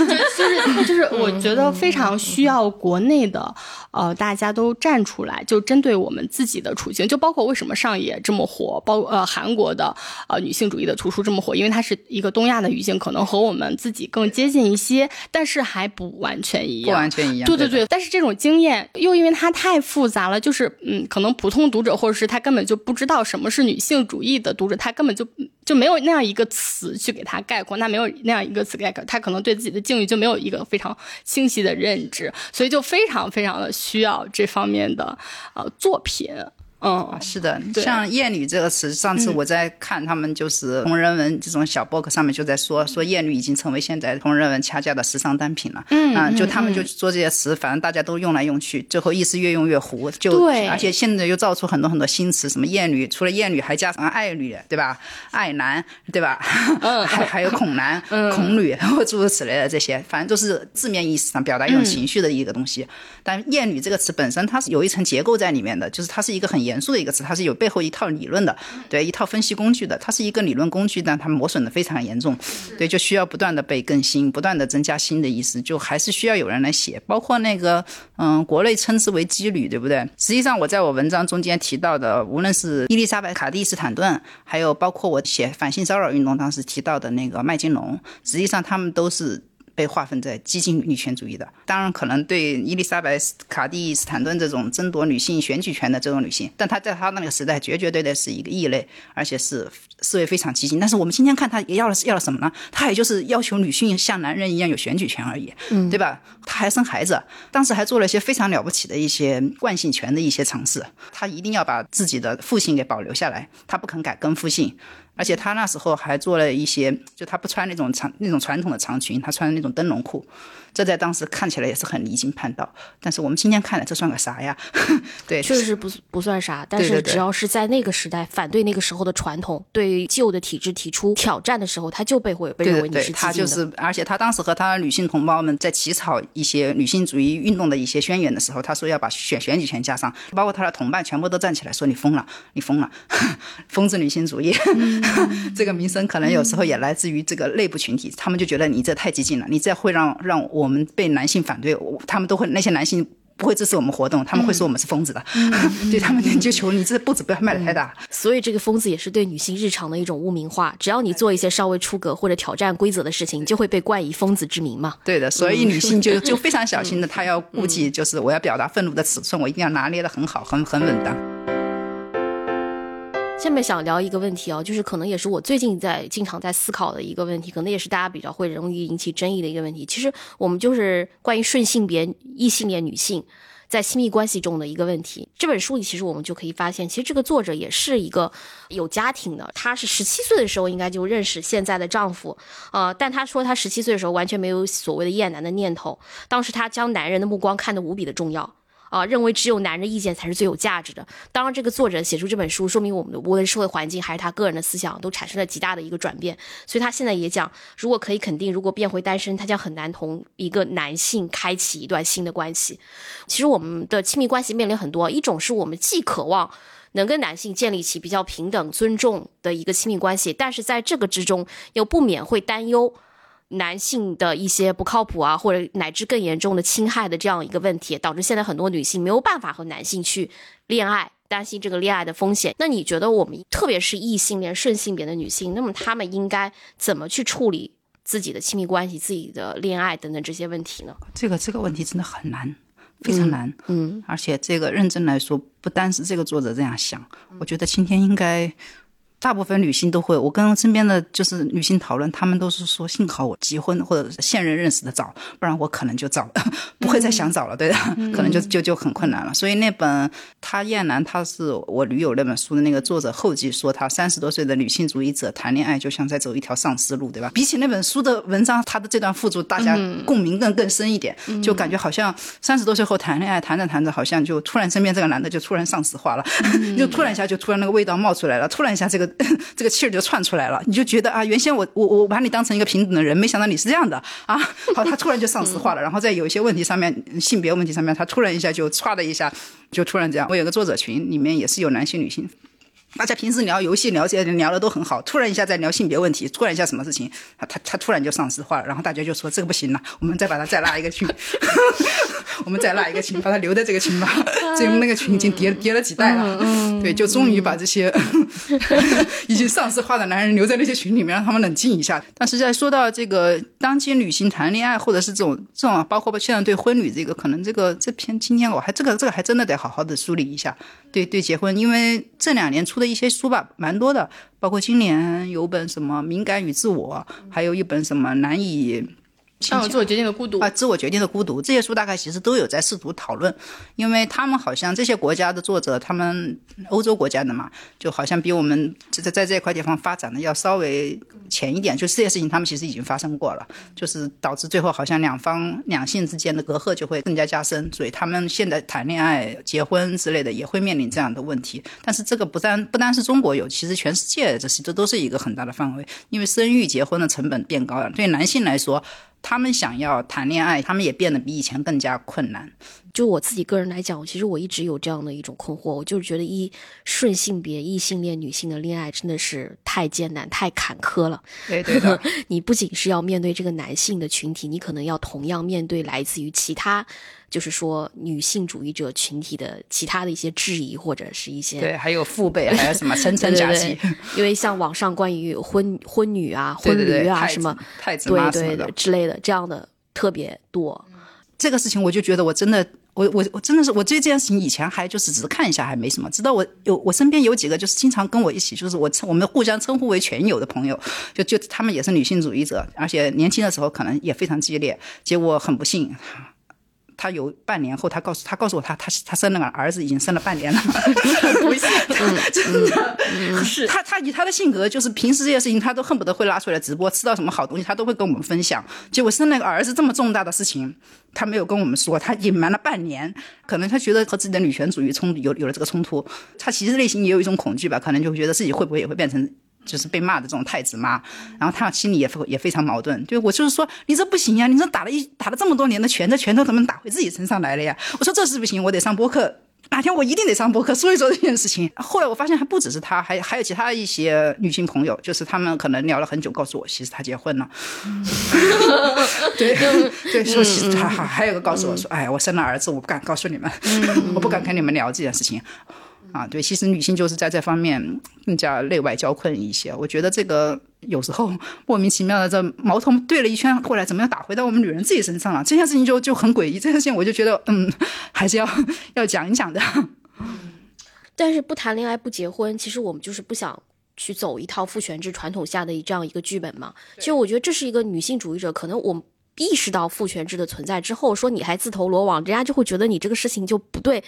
就是 就是，我觉得非常需要国内的，呃，大家都站出来，就针对我们自己的处境，就包括为什么上野这么火，包呃韩国的呃女性主义的图书这么火，因为它是一个东亚的语境，可能和我们自己更接近一些，但是还不完全一样，不完全一样。对对对，但是这种经验又因为它太复杂了，就是嗯，可能普通读者或者是他根本就不知道什么是女性主义的读者，他根本就。就没有那样一个词去给他概括，那没有那样一个词概括，他可能对自己的境遇就没有一个非常清晰的认知，所以就非常非常的需要这方面的呃作品。嗯，是的，像“厌女”这个词，上次我在看他们就是同人文这种小博客上面就在说，说“厌女”已经成为现在同人文掐架的时尚单品了。嗯，就他们就说这些词，反正大家都用来用去，最后意思越用越糊。就而且现在又造出很多很多新词，什么“厌女”，除了“厌女”还加上“爱女”，对吧？“爱男”，对吧？嗯，还还有“恐男”、“恐女”或诸如此类的这些，反正都是字面意思上表达一种情绪的一个东西。但“厌女”这个词本身它是有一层结构在里面的，就是它是一个很严。严肃的一个词，它是有背后一套理论的，对一套分析工具的，它是一个理论工具，但它磨损的非常严重，对，就需要不断的被更新，不断的增加新的意思，就还是需要有人来写。包括那个，嗯，国内称之为羁旅，对不对？实际上，我在我文章中间提到的，无论是伊丽莎白·卡蒂斯坦顿，还有包括我写反性骚扰运动当时提到的那个麦金龙，实际上他们都是。被划分在激进女权主义的，当然可能对伊丽莎白·卡蒂斯坦顿这种争夺女性选举权的这种女性，但她在她那个时代绝绝对对是一个异类，而且是思维非常激进。但是我们今天看她也要了要了什么呢？她也就是要求女性像男人一样有选举权而已，嗯，对吧？她还生孩子，当时还做了一些非常了不起的一些惯性权的一些尝试。她一定要把自己的父姓给保留下来，她不肯改跟父姓。而且他那时候还做了一些，就他不穿那种长那种传统的长裙，他穿那种灯笼裤，这在当时看起来也是很离经叛道。但是我们今天看来，这算个啥呀？对，确实不不算啥。但是只要是在那个时代反对那个时候的传统，对旧的体制提出挑战的时候，他就被会被认为你是他就是，而且他当时和他的女性同胞们在起草一些女性主义运动的一些宣言的时候，他说要把选选举权加上，包括他的同伴全部都站起来说你疯了，你疯了，疯子女性主义。这个名声可能有时候也来自于这个内部群体，他们就觉得你这太激进了，你这会让让我们被男性反对，他们都会那些男性不会支持我们活动，他们会说我们是疯子的，对他们就求你这步子不要迈得太大。所以这个疯子也是对女性日常的一种污名化，只要你做一些稍微出格或者挑战规则的事情，就会被冠以疯子之名嘛。对的，所以女性就 就非常小心的，她要顾忌，就是我要表达愤怒的尺寸，我一定要拿捏的很好，很很稳当。下面想聊一个问题啊，就是可能也是我最近在经常在思考的一个问题，可能也是大家比较会容易引起争议的一个问题。其实我们就是关于顺性别异性恋女性在亲密关系中的一个问题。这本书里其实我们就可以发现，其实这个作者也是一个有家庭的，她是十七岁的时候应该就认识现在的丈夫，呃，但她说她十七岁的时候完全没有所谓的厌男的念头，当时她将男人的目光看得无比的重要。啊，认为只有男人意见才是最有价值的。当然，这个作者写出这本书，说明我们的无论社会环境还是他个人的思想，都产生了极大的一个转变。所以他现在也讲，如果可以肯定，如果变回单身，他将很难同一个男性开启一段新的关系。其实我们的亲密关系面临很多，一种是我们既渴望能跟男性建立起比较平等、尊重的一个亲密关系，但是在这个之中又不免会担忧。男性的一些不靠谱啊，或者乃至更严重的侵害的这样一个问题，导致现在很多女性没有办法和男性去恋爱，担心这个恋爱的风险。那你觉得我们特别是异性恋顺性别的女性，那么她们应该怎么去处理自己的亲密关系、自己的恋爱等等这些问题呢？这个这个问题真的很难，非常难。嗯，而且这个认真来说，不单是这个作者这样想，我觉得今天应该。大部分女性都会，我跟身边的就是女性讨论，她们都是说，幸好我结婚或者现任认识的早，不然我可能就早 不会再想早了，对的，可能就就就很困难了。所以那本他厌男，他是我女友那本书的那个作者后记说，他三十多岁的女性主义者谈恋爱就像在走一条丧尸路，对吧？比起那本书的文章，他的这段附注大家共鸣更更深一点，就感觉好像三十多岁后谈恋爱，谈着谈着好像就突然身边这个男的就突然丧尸化了，就突然一下就突然那个味道冒出来了，突然一下这个。这个气儿就窜出来了，你就觉得啊，原先我我我把你当成一个平等的人，没想到你是这样的啊！好，他突然就丧尸化了，然后在有一些问题上面，性别问题上面，他突然一下就歘的一下，就突然这样。我有个作者群，里面也是有男性、女性。大家平时聊游戏聊这些聊的都很好，突然一下在聊性别问题，突然一下什么事情，他他他突然就丧尸化了，然后大家就说这个不行了，我们再把他再拉一个群，我们再拉一个群，把他留在这个群吧。这那个群已经叠叠了几代了，对，就终于把这些 已经丧尸化的男人留在那些群里面，让他们冷静一下。但是在说到这个当今女性谈恋爱，或者是这种这种，包括现在对婚礼这个，可能这个这篇今天我还这个这个还真的得好好的梳理一下。对对，结婚，因为这两年出的一些书吧，蛮多的，包括今年有本什么《敏感与自我》，还有一本什么《难以》。像自我决定的孤独啊，自我决定的孤独这些书大概其实都有在试图讨论，因为他们好像这些国家的作者，他们欧洲国家的嘛，就好像比我们在在这块地方发展的要稍微前一点。就这些事情，他们其实已经发生过了，就是导致最后好像两方两性之间的隔阂就会更加加深，所以他们现在谈恋爱、结婚之类的也会面临这样的问题。但是这个不单不单是中国有，其实全世界这是这都是一个很大的范围，因为生育、结婚的成本变高了，对男性来说。他们想要谈恋爱，他们也变得比以前更加困难。就我自己个人来讲，其实我一直有这样的一种困惑，我就是觉得一顺性别异性恋女性的恋爱真的是太艰难、太坎坷了。对对的，你不仅是要面对这个男性的群体，你可能要同样面对来自于其他。就是说，女性主义者群体的其他的一些质疑，或者是一些对，还有父辈，还有什么层层加气。因为像网上关于婚婚女啊、婚驴啊什么太子对对的之类的这样的特别多。这个事情我就觉得我真的，我我我真的是，我对这件事情以前还就是只是看一下还没什么，直到我有我身边有几个就是经常跟我一起，就是我称我们互相称呼为全友的朋友，就就他们也是女性主义者，而且年轻的时候可能也非常激烈，结果很不幸。他有半年后，他告诉他告诉我他他他生了个儿子，已经生了半年了，不信，真的 是他他以他的性格，就是平时这些事情他都恨不得会拉出来直播，吃到什么好东西他都会跟我们分享。结果生了个儿子这么重大的事情，他没有跟我们说，他隐瞒了半年，可能他觉得和自己的女权主义冲有有了这个冲突，他其实内心也有一种恐惧吧，可能就觉得自己会不会也会变成。就是被骂的这种太子妈，然后他心里也也非常矛盾。就我就是说，你这不行呀，你这打了一打了这么多年的拳，这拳头怎么打回自己身上来了呀？我说这是不行，我得上播客，哪天我一定得上播客说一说这件事情。后来我发现还不只是他，还还有其他一些女性朋友，就是他们可能聊了很久，告诉我其实他结婚了。对对，说其实还还还有个告诉我说，哎，我生了儿子，我不敢告诉你们，我不敢跟你们聊这件事情。啊，对，其实女性就是在这方面更加内外交困一些。我觉得这个有时候 莫名其妙的这矛头对了一圈过来，怎么样打回到我们女人自己身上了？这件事情就就很诡异。这件事情我就觉得，嗯，还是要要讲一讲的。但是不谈恋爱不结婚，其实我们就是不想去走一套父权制传统下的这样一个剧本嘛。其实我觉得这是一个女性主义者，可能我们意识到父权制的存在之后，说你还自投罗网，人家就会觉得你这个事情就不对。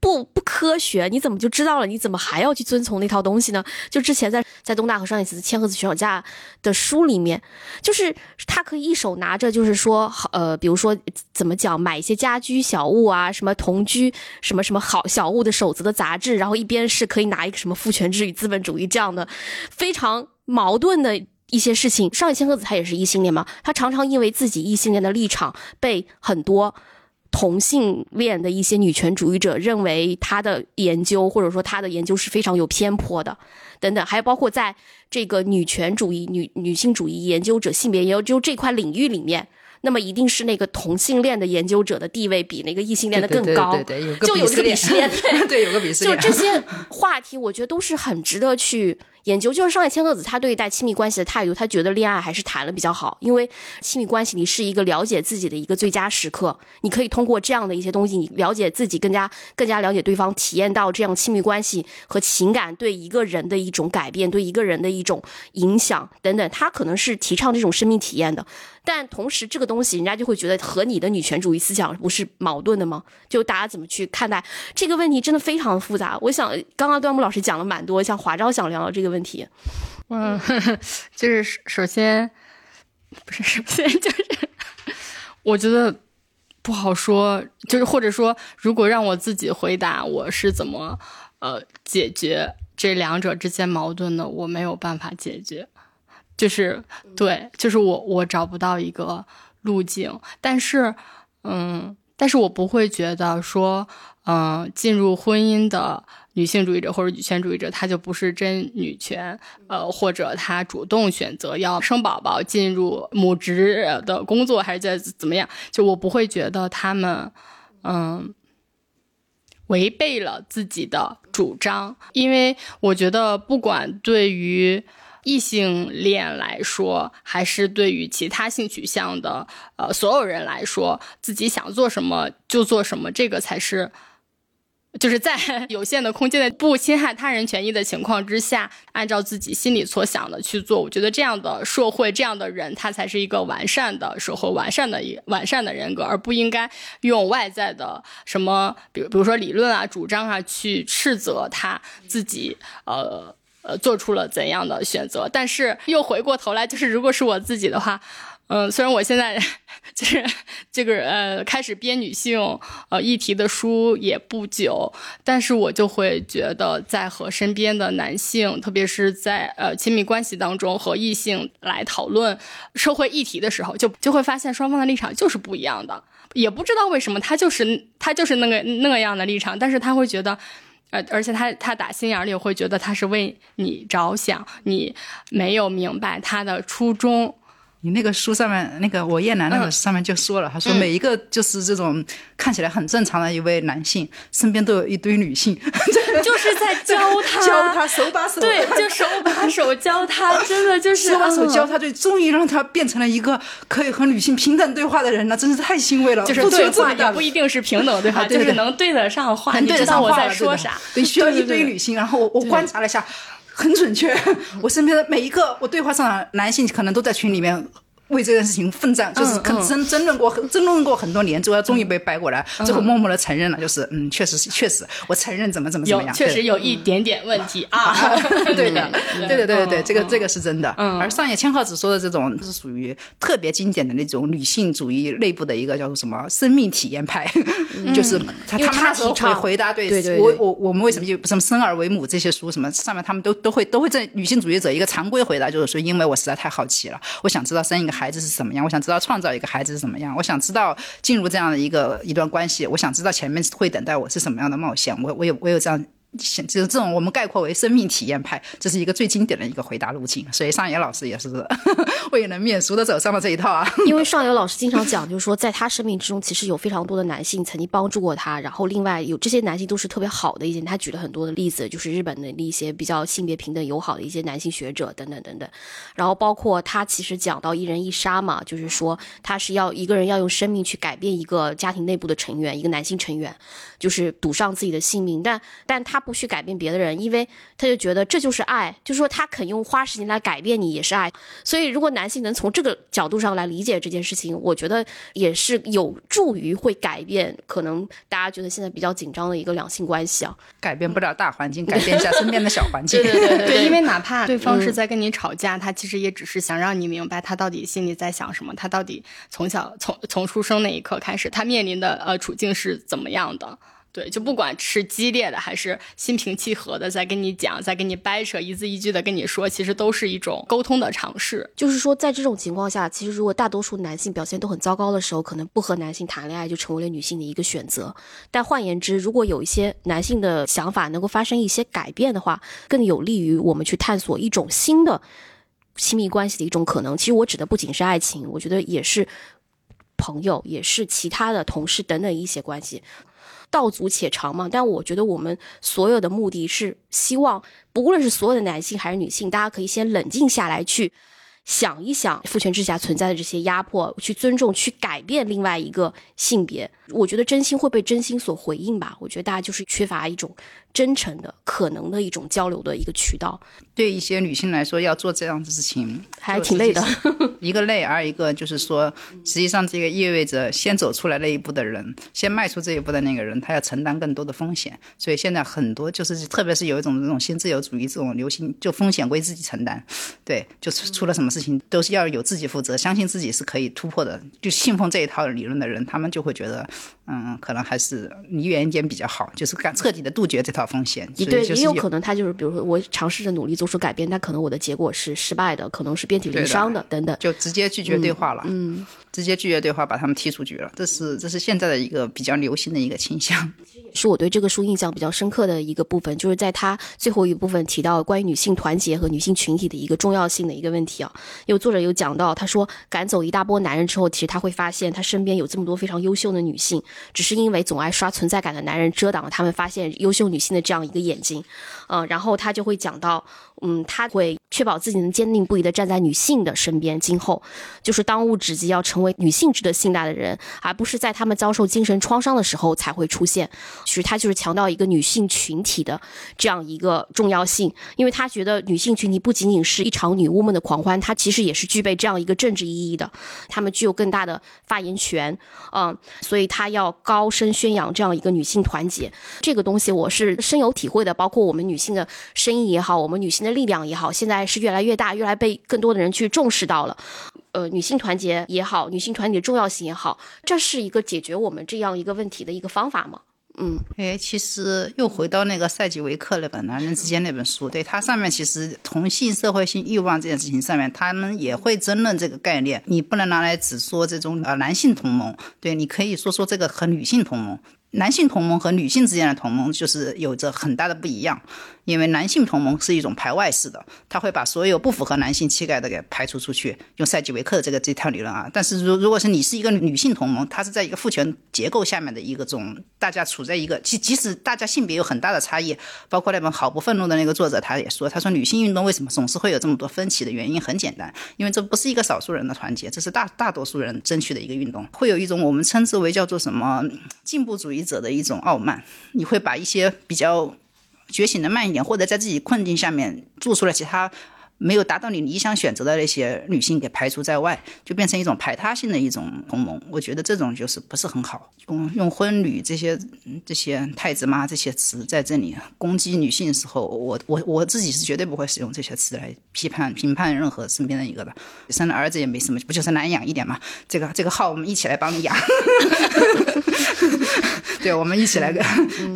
不不科学，你怎么就知道了？你怎么还要去遵从那套东西呢？就之前在在东大和上一次千鹤子学吵架的书里面，就是他可以一手拿着，就是说好呃，比如说怎么讲，买一些家居小物啊，什么同居什么什么好小物的守则的杂志，然后一边是可以拿一个什么父权制与资本主义这样的非常矛盾的一些事情。上一千鹤子他也是异性恋嘛，他常常因为自己异性恋的立场被很多。同性恋的一些女权主义者认为他的研究或者说他的研究是非常有偏颇的，等等，还有包括在这个女权主义、女女性主义研究者、性别研究这块领域里面，那么一定是那个同性恋的研究者的地位比那个异性恋的更高，对对对，就有个鄙视链，对，有个鄙视链。就这些话题，我觉得都是很值得去。研究就是上海千鹤子，他对待亲密关系的态度，他觉得恋爱还是谈了比较好，因为亲密关系里是一个了解自己的一个最佳时刻，你可以通过这样的一些东西，你了解自己，更加更加了解对方，体验到这样亲密关系和情感对一个人的一种改变，对一个人的一种影响等等，他可能是提倡这种生命体验的。但同时，这个东西人家就会觉得和你的女权主义思想不是矛盾的吗？就大家怎么去看待这个问题，真的非常复杂。我想刚刚端木老师讲了蛮多，像华昭想聊聊这个问题。嗯，就是首先不是首先就是，我觉得不好说。就是或者说，如果让我自己回答，我是怎么呃解决这两者之间矛盾的，我没有办法解决。就是对，就是我我找不到一个路径，但是，嗯，但是我不会觉得说，嗯，进入婚姻的女性主义者或者女权主义者，她就不是真女权，呃，或者她主动选择要生宝宝，进入母职的工作，还是在怎么样？就我不会觉得他们，嗯，违背了自己的主张，因为我觉得不管对于。异性恋来说，还是对于其他性取向的呃所有人来说，自己想做什么就做什么，这个才是，就是在有限的空间内不侵害他人权益的情况之下，按照自己心里所想的去做。我觉得这样的社会，这样的人，他才是一个完善的社会，完善的一完善的人格，而不应该用外在的什么，比如比如说理论啊、主张啊，去斥责他自己呃。呃，做出了怎样的选择？但是又回过头来，就是如果是我自己的话，嗯，虽然我现在 就是这个呃开始编女性呃议题的书也不久，但是我就会觉得，在和身边的男性，特别是在呃亲密关系当中和异性来讨论社会议题的时候，就就会发现双方的立场就是不一样的，也不知道为什么他就是他就是那个那个样的立场，但是他会觉得。而，而且他他打心眼里会觉得他是为你着想，你没有明白他的初衷。你那个书上面那个我叶楠那个上面就说了，他说每一个就是这种看起来很正常的一位男性，身边都有一堆女性，就是在教他。教他手把手，对，就手把手教他，真的就是手把手教他，对终于让他变成了一个可以和女性平等对话的人了，真是太欣慰了。就是对话也不一定是平等对话，就是能对得上话，你知道我在说啥。对需要一堆女性，然后我我观察了一下。很准确，我身边的每一个我对话上的男性可能都在群里面为这件事情奋战，就是争争争论过争论过很多年，最后终于被掰过来，最后默默的承认了，就是嗯，确实是确实，我承认怎么怎么怎么样，确实有一点点问题啊。对的，对的，对对对，这个这个是真的。而上野千鹤子说的这种是属于特别经典的那种女性主义内部的一个叫做什么生命体验派，就是他他们那时候会回答，对我我我们为什么就什么生而为母这些书什么上面他们都都会都会在女性主义者一个常规回答，就是说因为我实在太好奇了，我想知道生一个。孩子是什么样？我想知道创造一个孩子是什么样。我想知道进入这样的一个一段关系，我想知道前面会等待我是什么样的冒险。我我有我有这样。就是这种我们概括为生命体验派，这是一个最经典的一个回答路径。所以上野老师也是为人面熟的走上了这一套啊。因为上野老师经常讲，就是说在他生命之中，其实有非常多的男性曾经帮助过他。然后另外有这些男性都是特别好的一些，他举了很多的例子，就是日本的一些比较性别平等友好的一些男性学者等等等等。然后包括他其实讲到一人一杀嘛，就是说他是要一个人要用生命去改变一个家庭内部的成员，一个男性成员，就是赌上自己的性命。但但他不去改变别的人，因为他就觉得这就是爱，就是说他肯用花时间来改变你也是爱。所以如果男性能从这个角度上来理解这件事情，我觉得也是有助于会改变可能大家觉得现在比较紧张的一个两性关系啊。改变不了大环境，改变一下身边的小环境。对对对对，因为哪怕对方是在跟你吵架，他其实也只是想让你明白他到底心里在想什么，他到底从小从从出生那一刻开始，他面临的呃处境是怎么样的。对，就不管是激烈的还是心平气和的，在跟你讲，在跟你掰扯，一字一句的跟你说，其实都是一种沟通的尝试。就是说，在这种情况下，其实如果大多数男性表现都很糟糕的时候，可能不和男性谈恋爱就成为了女性的一个选择。但换言之，如果有一些男性的想法能够发生一些改变的话，更有利于我们去探索一种新的亲密关系的一种可能。其实我指的不仅是爱情，我觉得也是朋友，也是其他的同事等等一些关系。道阻且长嘛，但我觉得我们所有的目的是希望，不论是所有的男性还是女性，大家可以先冷静下来去。想一想父权之下存在的这些压迫，去尊重，去改变另外一个性别，我觉得真心会被真心所回应吧。我觉得大家就是缺乏一种真诚的、可能的一种交流的一个渠道。对一些女性来说，要做这样的事情还挺累的。一个累，二一个就是说，实际上这个意味着先走出来那一步的人，先迈出这一步的那个人，他要承担更多的风险。所以现在很多就是，特别是有一种这种新自由主义这种流行，就风险归自己承担。对，就是出了什么事。事情都是要有自己负责，相信自己是可以突破的。就信奉这一套理论的人，他们就会觉得，嗯，可能还是离远一点比较好，就是敢彻底的杜绝这套风险。对，也有可能他就是，比如说我尝试着努力做出改变，但可能我的结果是失败的，可能是遍体鳞伤的，等等，就直接拒绝对话了。嗯，直接拒绝对话，把他们踢出局了。这是这是现在的一个比较流行的一个倾向。是我对这个书印象比较深刻的一个部分，就是在他最后一部分提到关于女性团结和女性群体的一个重要性的一个问题啊。有作者有讲到，他说赶走一大波男人之后，其实他会发现他身边有这么多非常优秀的女性，只是因为总爱刷存在感的男人遮挡了他们发现优秀女性的这样一个眼睛。呃，然后他就会讲到，嗯，他会确保自己能坚定不移地站在女性的身边，今后就是当务之急要成为女性值得信赖的人，而不是在他们遭受精神创伤的时候才会出现。其实他就是强调一个女性群体的这样一个重要性，因为他觉得女性群体不仅仅是一场女巫们的狂欢，它其实也是具备这样一个政治意义的，她们具有更大的发言权，嗯，所以他要高声宣扬这样一个女性团结，这个东西我是深有体会的，包括我们女。性的声音也好，我们女性的力量也好，现在是越来越大，越来被更多的人去重视到了。呃，女性团结也好，女性团体的重要性也好，这是一个解决我们这样一个问题的一个方法吗？嗯，哎，其实又回到那个赛吉维克那本《男人之间》那本书，对它上面其实同性社会性欲望这件事情上面，他们也会争论这个概念。你不能拿来只说这种呃男性同盟，对，你可以说说这个和女性同盟。男性同盟和女性之间的同盟就是有着很大的不一样。因为男性同盟是一种排外式的，他会把所有不符合男性气概的给排除出去，用赛吉维克的这个这套理论啊。但是如如果是你是一个女性同盟，它是在一个父权结构下面的一个种，大家处在一个即即使大家性别有很大的差异，包括那本《好不愤怒》的那个作者他也说，他说女性运动为什么总是会有这么多分歧的原因很简单，因为这不是一个少数人的团结，这是大大多数人争取的一个运动，会有一种我们称之为叫做什么进步主义者的一种傲慢，你会把一些比较。觉醒的慢一点，或者在自己困境下面做出了其他没有达到你理想选择的那些女性给排除在外，就变成一种排他性的一种同盟。我觉得这种就是不是很好。用用婚旅这些这些太子妈这些词在这里攻击女性的时候，我我我自己是绝对不会使用这些词来批判评判任何身边的一个的。生了儿子也没什么，不就是难养一点嘛？这个这个号我们一起来帮你养。对，我们一起来个，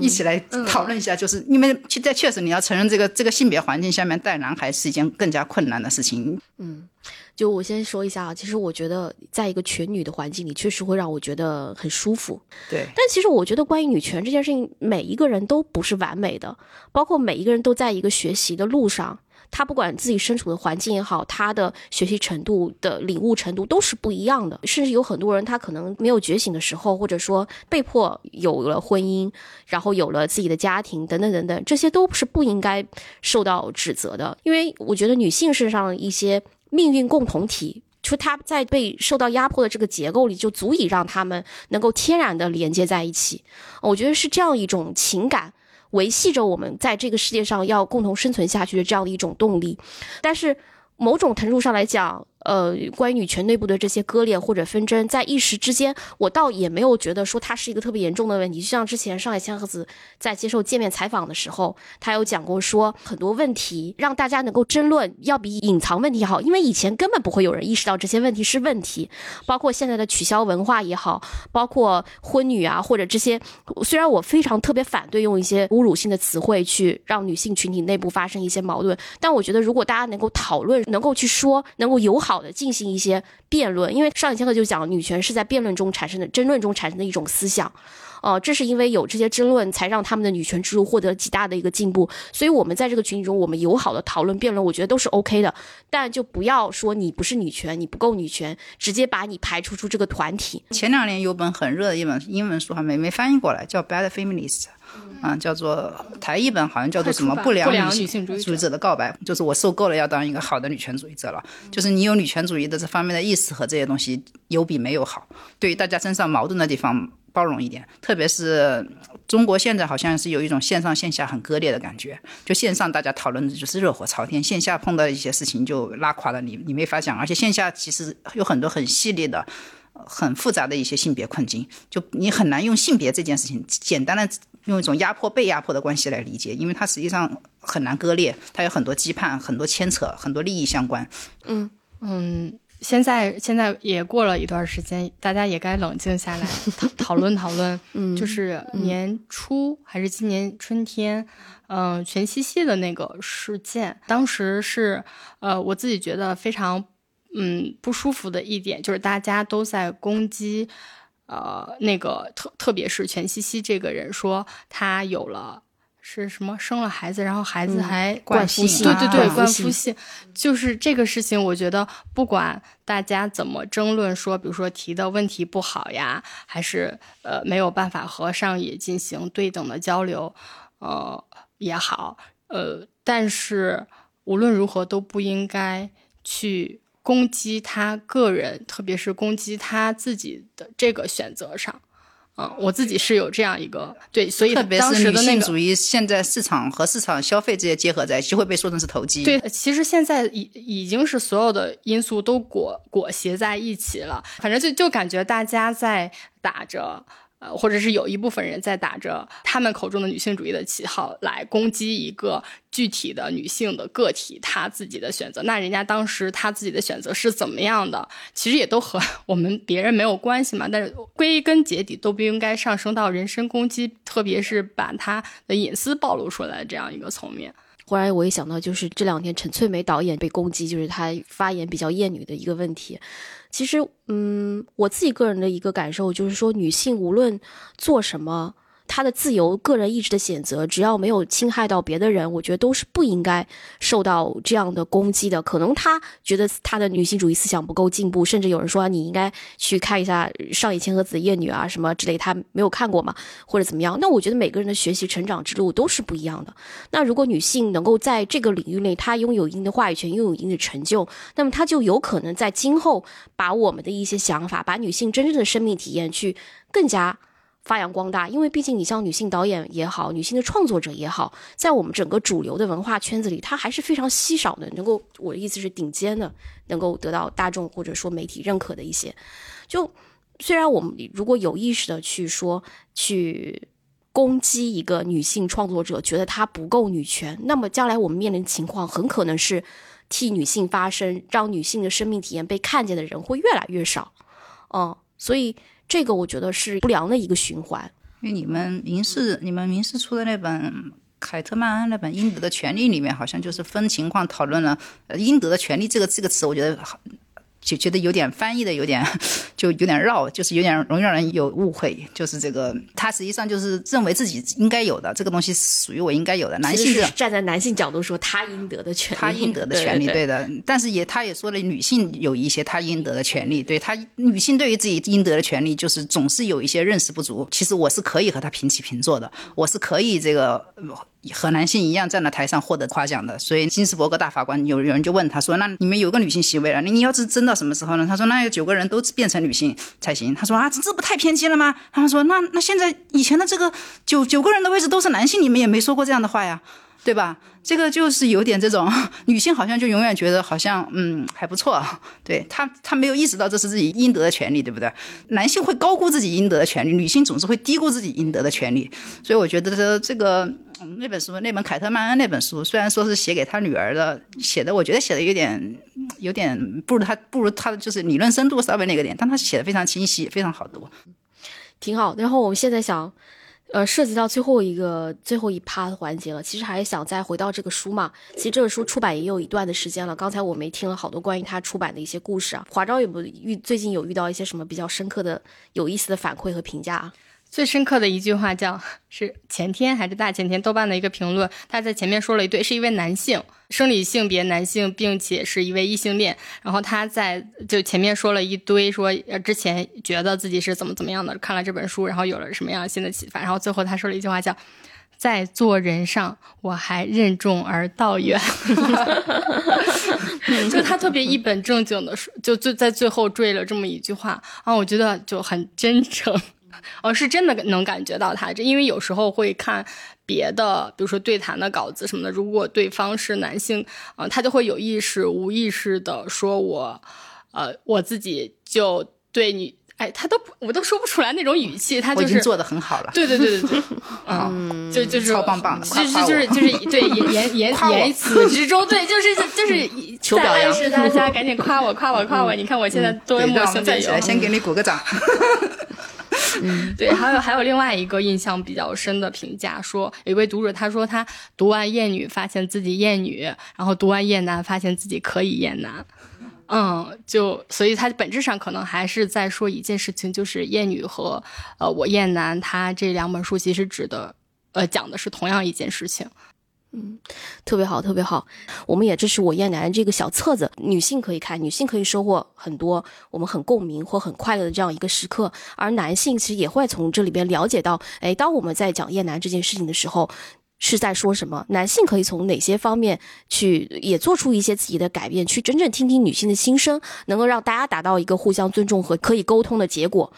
一起来讨论一下，就是因为在确实你要承认这个这个性别环境下面带男孩是一件更加困难的事情。嗯，就我先说一下啊，其实我觉得在一个全女的环境里，确实会让我觉得很舒服。对，但其实我觉得关于女权这件事情，每一个人都不是完美的，包括每一个人都在一个学习的路上。他不管自己身处的环境也好，他的学习程度的领悟程度都是不一样的。甚至有很多人，他可能没有觉醒的时候，或者说被迫有了婚姻，然后有了自己的家庭，等等等等，这些都是不应该受到指责的。因为我觉得女性身上一些命运共同体，就她在被受到压迫的这个结构里，就足以让他们能够天然的连接在一起。我觉得是这样一种情感。维系着我们在这个世界上要共同生存下去的这样的一种动力，但是某种程度上来讲。呃，关于女权内部的这些割裂或者纷争，在一时之间，我倒也没有觉得说它是一个特别严重的问题。就像之前上海千鹤子在接受界面采访的时候，他有讲过说，很多问题让大家能够争论，要比隐藏问题好，因为以前根本不会有人意识到这些问题是问题。包括现在的取消文化也好，包括婚女啊，或者这些，虽然我非常特别反对用一些侮辱性的词汇去让女性群体内部发生一些矛盾，但我觉得如果大家能够讨论，能够去说，能够友好。好的，进行一些辩论，因为上一节课就讲女权是在辩论中产生的，争论中产生的一种思想。哦，这是因为有这些争论，才让他们的女权之路获得极大的一个进步。所以，我们在这个群体中，我们友好的讨论、辩论，我觉得都是 OK 的。但就不要说你不是女权，你不够女权，直接把你排除出这个团体。前两年有本很热的一本英文书，还没没翻译过来，叫《Bad Feminist》，嗯，叫做台译本好像叫做什么不良女性主义者的告白，就是我受够了要当一个好的女权主义者了。就是你有女权主义的这方面的意识和这些东西，有比没有好。对于大家身上矛盾的地方。包容一点，特别是中国现在好像是有一种线上线下很割裂的感觉。就线上大家讨论的就是热火朝天，线下碰到一些事情就拉垮了你，你没法讲。而且线下其实有很多很细腻的、很复杂的一些性别困境，就你很难用性别这件事情简单的用一种压迫被压迫的关系来理解，因为它实际上很难割裂，它有很多羁绊、很多牵扯、很多利益相关。嗯嗯。现在现在也过了一段时间，大家也该冷静下来讨 讨论讨论。嗯，就是年初还是今年春天，嗯，全七夕的那个事件，当时是呃，我自己觉得非常嗯不舒服的一点，就是大家都在攻击，呃，那个特特别是全西西这个人，说他有了。是什么生了孩子，然后孩子还冠夫姓？对对对，冠夫姓，就是这个事情。我觉得不管大家怎么争论，说比如说提的问题不好呀，还是呃没有办法和上野进行对等的交流，呃也好，呃，但是无论如何都不应该去攻击他个人，特别是攻击他自己的这个选择上。嗯，我自己是有这样一个对，所以特别是女性主义，现在市场和市场消费这些结合在一起，会被说成是投机。对，其实现在已已经是所有的因素都裹裹挟在一起了，反正就就感觉大家在打着。呃，或者是有一部分人在打着他们口中的女性主义的旗号来攻击一个具体的女性的个体，她自己的选择。那人家当时她自己的选择是怎么样的？其实也都和 我们别人没有关系嘛。但是归根结底都不应该上升到人身攻击，特别是把她的隐私暴露出来这样一个层面。忽然我一想到，就是这两天陈翠梅导演被攻击，就是她发言比较厌女的一个问题。其实，嗯，我自己个人的一个感受就是说，女性无论做什么。他的自由、个人意志的选择，只要没有侵害到别的人，我觉得都是不应该受到这样的攻击的。可能他觉得他的女性主义思想不够进步，甚至有人说你应该去看一下上野千鹤子的《夜女》啊什么之类，他没有看过嘛，或者怎么样？那我觉得每个人的学习成长之路都是不一样的。那如果女性能够在这个领域内，她拥有一定的话语权，拥有一定的成就，那么她就有可能在今后把我们的一些想法，把女性真正的生命体验去更加。发扬光大，因为毕竟你像女性导演也好，女性的创作者也好，在我们整个主流的文化圈子里，她还是非常稀少的。能够，我的意思是顶尖的，能够得到大众或者说媒体认可的一些。就虽然我们如果有意识的去说去攻击一个女性创作者，觉得她不够女权，那么将来我们面临的情况很可能是替女性发声，让女性的生命体验被看见的人会越来越少。嗯，所以。这个我觉得是不良的一个循环，因为你们民事，你们民事出的那本凯特曼安那本《应得的权利》里面，好像就是分情况讨论了“呃应得的权利”这个这个词，我觉得。就觉得有点翻译的有点就有点绕，就是有点容易让人有误会。就是这个，他实际上就是认为自己应该有的这个东西属于我应该有的。男性是站在男性角度说他应得的权利，他应得的权利，对的。但是也他也说了，女性有一些他应得的权利。对他，女性对于自己应得的权利，就是总是有一些认识不足。其实我是可以和他平起平坐的，我是可以这个。和男性一样站在台上获得夸奖的，所以金斯伯格大法官有有人就问他说：“那你们有个女性席位了，你你要是争到什么时候呢？”他说：“那有九个人都变成女性才行。”他说：“啊，这这不太偏激了吗？”他们说：“那那现在以前的这个九九个人的位置都是男性，你们也没说过这样的话呀。”对吧？这个就是有点这种女性，好像就永远觉得好像嗯还不错，对她她没有意识到这是自己应得的权利，对不对？男性会高估自己应得的权利，女性总是会低估自己应得的权利。所以我觉得这这那本书，那本凯特曼恩那本书，虽然说是写给他女儿的，写的我觉得写的有点有点不如他不如他的就是理论深度稍微那个点，但他写的非常清晰，非常好读，挺好。然后我们现在想。呃，涉及到最后一个最后一趴的环节了。其实还是想再回到这个书嘛。其实这个书出版也有一段的时间了。刚才我们听了好多关于他出版的一些故事啊。华昭有没有遇最近有遇到一些什么比较深刻的、有意思的反馈和评价啊？最深刻的一句话叫是前天还是大前天豆瓣的一个评论，他在前面说了一堆，是一位男性，生理性别男性，并且是一位异性恋。然后他在就前面说了一堆，说呃之前觉得自己是怎么怎么样的，看了这本书，然后有了什么样新的启发。然后最后他说了一句话叫，在做人上我还任重而道远 就他特别一本正经的说，就最在最后缀了这么一句话啊，我觉得就很真诚。哦，是真的能感觉到他，这因为有时候会看别的，比如说对谈的稿子什么的，如果对方是男性，啊，他就会有意识、无意识的说我，呃，我自己就对你，哎，他都我都说不出来那种语气，他就是做的很好了，对对对对对，嗯，就就是超棒棒的，就是就是就是对言言 言言辞之中，对，就是就是求表扬，是大家赶紧夸我夸我夸我，你看我现在多么性在有，先给你鼓个掌。嗯，对，还有还有另外一个印象比较深的评价，说有一位读者他说他读完厌女发现自己厌女，然后读完厌男发现自己可以厌男，嗯，就所以他本质上可能还是在说一件事情，就是厌女和呃我厌男，他这两本书其实指的呃讲的是同样一件事情。嗯，特别好，特别好。我们也支持我厌男这个小册子，女性可以看，女性可以收获很多我们很共鸣或很快乐的这样一个时刻。而男性其实也会从这里边了解到，哎，当我们在讲厌男这件事情的时候，是在说什么？男性可以从哪些方面去也做出一些自己的改变，去真正听听女性的心声，能够让大家达到一个互相尊重和可以沟通的结果。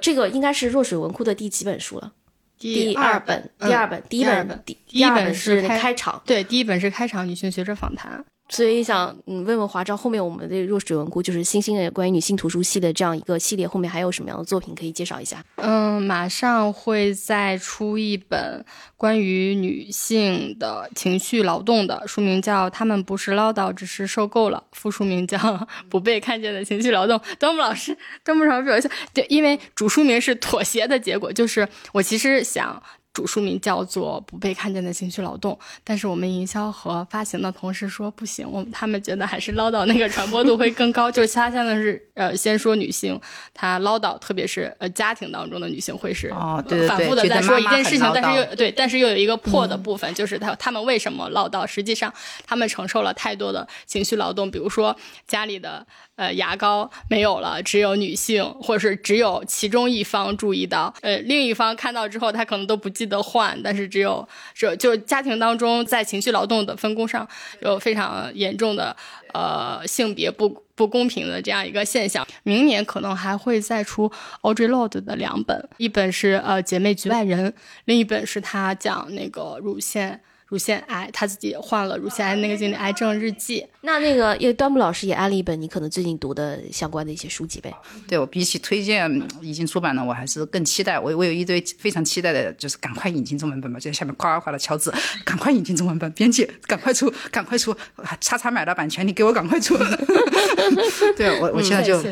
这个应该是弱水文库的第几本书了？第二本，第二本，第一本，第一本是开场，对，第一本是开场女性学者访谈。所以想嗯问问华昭，后面我们的弱水文库就是星星的关于女性图书系的这样一个系列，后面还有什么样的作品可以介绍一下？嗯，马上会再出一本关于女性的情绪劳动的书，名叫《她们不是唠叨，只是受够了》，副书名叫《不被看见的情绪劳动》。端木老师，端木老师表一下，对，因为主书名是妥协的结果，就是我其实想。主书名叫做《不被看见的情绪劳动》，但是我们营销和发行的同事说不行，我们他们觉得还是唠叨那个传播度会更高。就是他现在是呃，先说女性她唠叨，特别是呃家庭当中的女性会是哦，对对对，反复的在说一件事情，但是又对，但是又有一个破的部分，就是他他们为什么唠叨？实际上他们承受了太多的情绪劳动，比如说家里的。呃，牙膏没有了，只有女性，或者是只有其中一方注意到，呃，另一方看到之后，他可能都不记得换，但是只有这就家庭当中在情绪劳动的分工上有非常严重的呃性别不不公平的这样一个现象。明年可能还会再出 Audre Lorde 的两本，一本是呃姐妹局外人，另一本是她讲那个乳腺。乳腺癌，他自己也患了乳腺癌那个经历，癌症日记。那那个，因为端木老师也安了一本你可能最近读的相关的一些书籍呗。对我比起推荐已经出版的，我还是更期待。我我有一堆非常期待的，就是赶快引进中文本吧，就在下面夸夸的敲字，赶快引进中文本，编辑赶快出，赶快出，叉叉买了版权，你给我赶快出。对我我现在就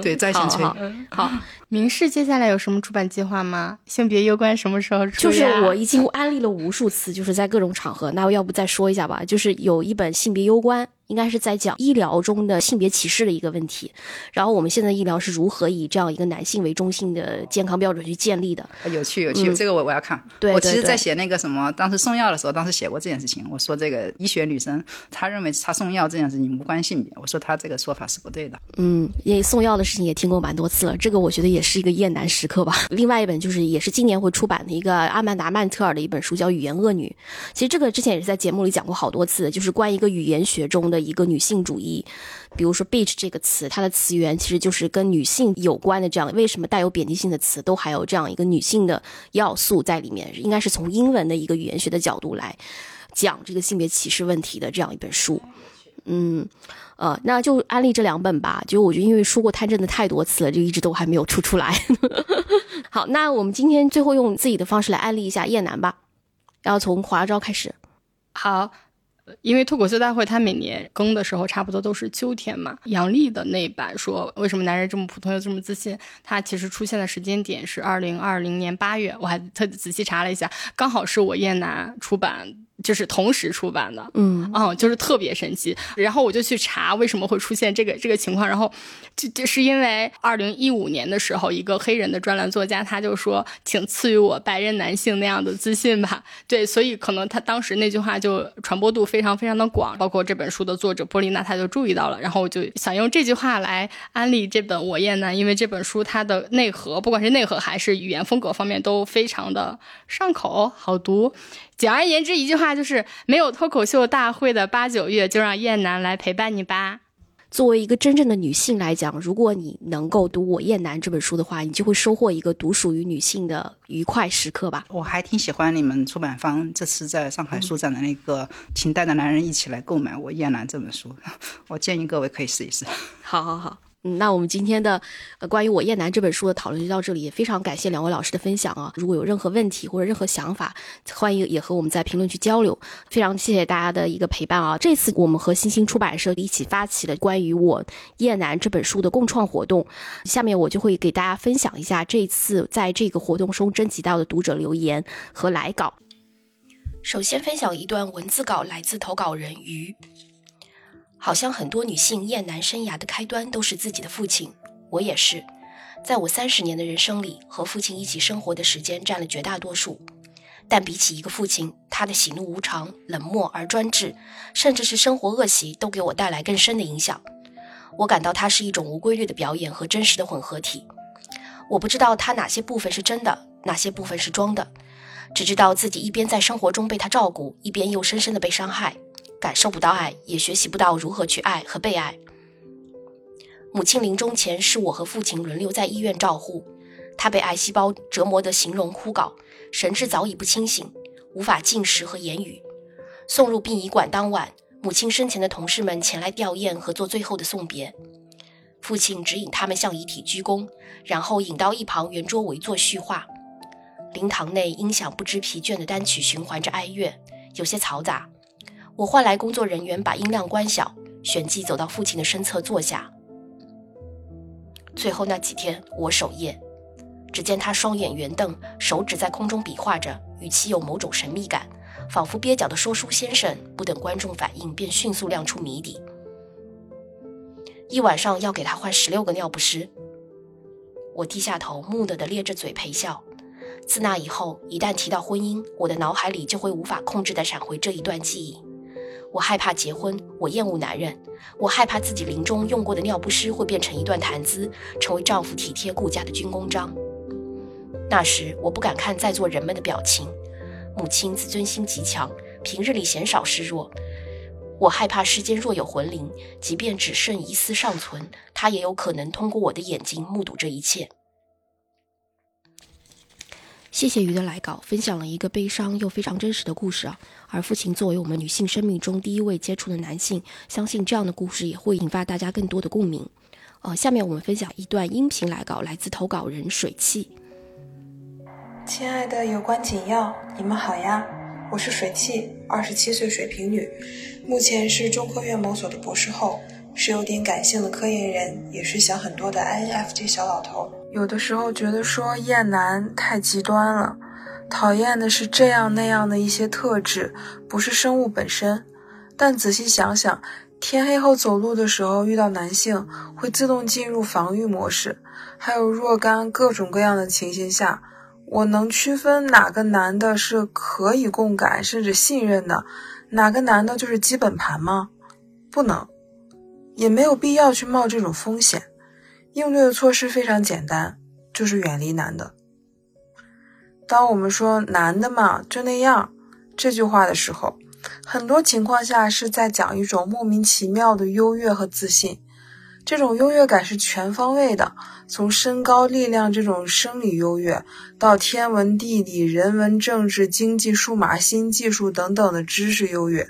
对在线催。好，明世接下来有什么出版计划吗？性别攸关什么时候出？就是我已经安利了无数次，就是在各种。场合，那我要不再说一下吧，就是有一本性别攸关。应该是在讲医疗中的性别歧视的一个问题，然后我们现在医疗是如何以这样一个男性为中心的健康标准去建立的？有趣有趣，这个我我要看。对，我其实，在写那个什么，当时送药的时候，当时写过这件事情。我说这个医学女生，她认为她送药这件事情无关性别，我说她这个说法是不对的。嗯，因为送药的事情也听过蛮多次了，这个我觉得也是一个厌男时刻吧。另外一本就是也是今年会出版的一个阿曼达曼特尔的一本书，叫《语言恶女》。其实这个之前也是在节目里讲过好多次，就是关于一个语言学中的一个女性主。义，比如说 “bitch” 这个词，它的词源其实就是跟女性有关的。这样，为什么带有贬低性的词都还有这样一个女性的要素在里面？应该是从英文的一个语言学的角度来讲这个性别歧视问题的这样一本书。嗯，呃，那就安利这两本吧。就我觉得，因为说过贪真的太多次了，就一直都还没有出出来。好，那我们今天最后用自己的方式来安利一下叶楠吧。然后从华招开始。好。因为脱口秀大会，它每年更的时候差不多都是秋天嘛。杨笠的那版说为什么男人这么普通又这么自信，它其实出现的时间点是二零二零年八月，我还特仔细查了一下，刚好是我燕南出版。就是同时出版的，嗯，嗯，就是特别神奇。然后我就去查为什么会出现这个这个情况，然后这这是因为二零一五年的时候，一个黑人的专栏作家他就说，请赐予我白人男性那样的自信吧。对，所以可能他当时那句话就传播度非常非常的广，包括这本书的作者波丽娜他就注意到了，然后我就想用这句话来安利这本《我厌男》，因为这本书它的内核，不管是内核还是语言风格方面都非常的上口，好读。简而言之，一句话就是：没有脱口秀大会的八九月，就让燕南来陪伴你吧。作为一个真正的女性来讲，如果你能够读《我燕南》这本书的话，你就会收获一个独属于女性的愉快时刻吧。我还挺喜欢你们出版方这次在上海书展的那个“请带着男人一起来购买我燕南”这本书，我建议各位可以试一试。好好好。嗯，那我们今天的关于我燕南这本书的讨论就到这里，也非常感谢两位老师的分享啊！如果有任何问题或者任何想法，欢迎也和我们在评论区交流。非常谢谢大家的一个陪伴啊！这次我们和新星出版社一起发起了关于我燕南这本书的共创活动，下面我就会给大家分享一下这次在这个活动中征集到的读者留言和来稿。首先分享一段文字稿，来自投稿人于。好像很多女性厌男生涯的开端都是自己的父亲，我也是。在我三十年的人生里，和父亲一起生活的时间占了绝大多数。但比起一个父亲，他的喜怒无常、冷漠而专制，甚至是生活恶习，都给我带来更深的影响。我感到他是一种无规律的表演和真实的混合体。我不知道他哪些部分是真的，哪些部分是装的，只知道自己一边在生活中被他照顾，一边又深深的被伤害。感受不到爱，也学习不到如何去爱和被爱。母亲临终前，是我和父亲轮流在医院照护。他被癌细胞折磨得形容枯槁，神志早已不清醒，无法进食和言语。送入殡仪馆当晚，母亲生前的同事们前来吊唁和做最后的送别。父亲指引他们向遗体鞠躬，然后引到一旁圆桌围坐叙话。灵堂内音响不知疲倦的单曲循环着哀乐，有些嘈杂。我换来工作人员把音量关小，旋即走到父亲的身侧坐下。最后那几天，我守夜。只见他双眼圆瞪，手指在空中比划着，语气有某种神秘感，仿佛蹩脚的说书先生，不等观众反应便迅速亮出谜底。一晚上要给他换十六个尿不湿。我低下头，木讷的咧着嘴陪笑。自那以后，一旦提到婚姻，我的脑海里就会无法控制地闪回这一段记忆。我害怕结婚，我厌恶男人，我害怕自己临终用过的尿不湿会变成一段谈资，成为丈夫体贴顾家的军功章。那时我不敢看在座人们的表情，母亲自尊心极强，平日里鲜少示弱。我害怕世间若有魂灵，即便只剩一丝尚存，他也有可能通过我的眼睛目睹这一切。谢谢鱼的来稿，分享了一个悲伤又非常真实的故事啊。而父亲作为我们女性生命中第一位接触的男性，相信这样的故事也会引发大家更多的共鸣。呃，下面我们分享一段音频来稿，来自投稿人水汽。亲爱的有关紧要，你们好呀，我是水汽，二十七岁水瓶女，目前是中科院某所的博士后，是有点感性的科研人，也是想很多的 INFJ 小老头。有的时候觉得说厌男太极端了，讨厌的是这样那样的一些特质，不是生物本身。但仔细想想，天黑后走路的时候遇到男性会自动进入防御模式，还有若干各种各样的情形下，我能区分哪个男的是可以共感甚至信任的，哪个男的就是基本盘吗？不能，也没有必要去冒这种风险。应对的措施非常简单，就是远离男的。当我们说“男的嘛就那样”这句话的时候，很多情况下是在讲一种莫名其妙的优越和自信。这种优越感是全方位的，从身高、力量这种生理优越，到天文、地理、人文、政治、经济、数码、新技术等等的知识优越。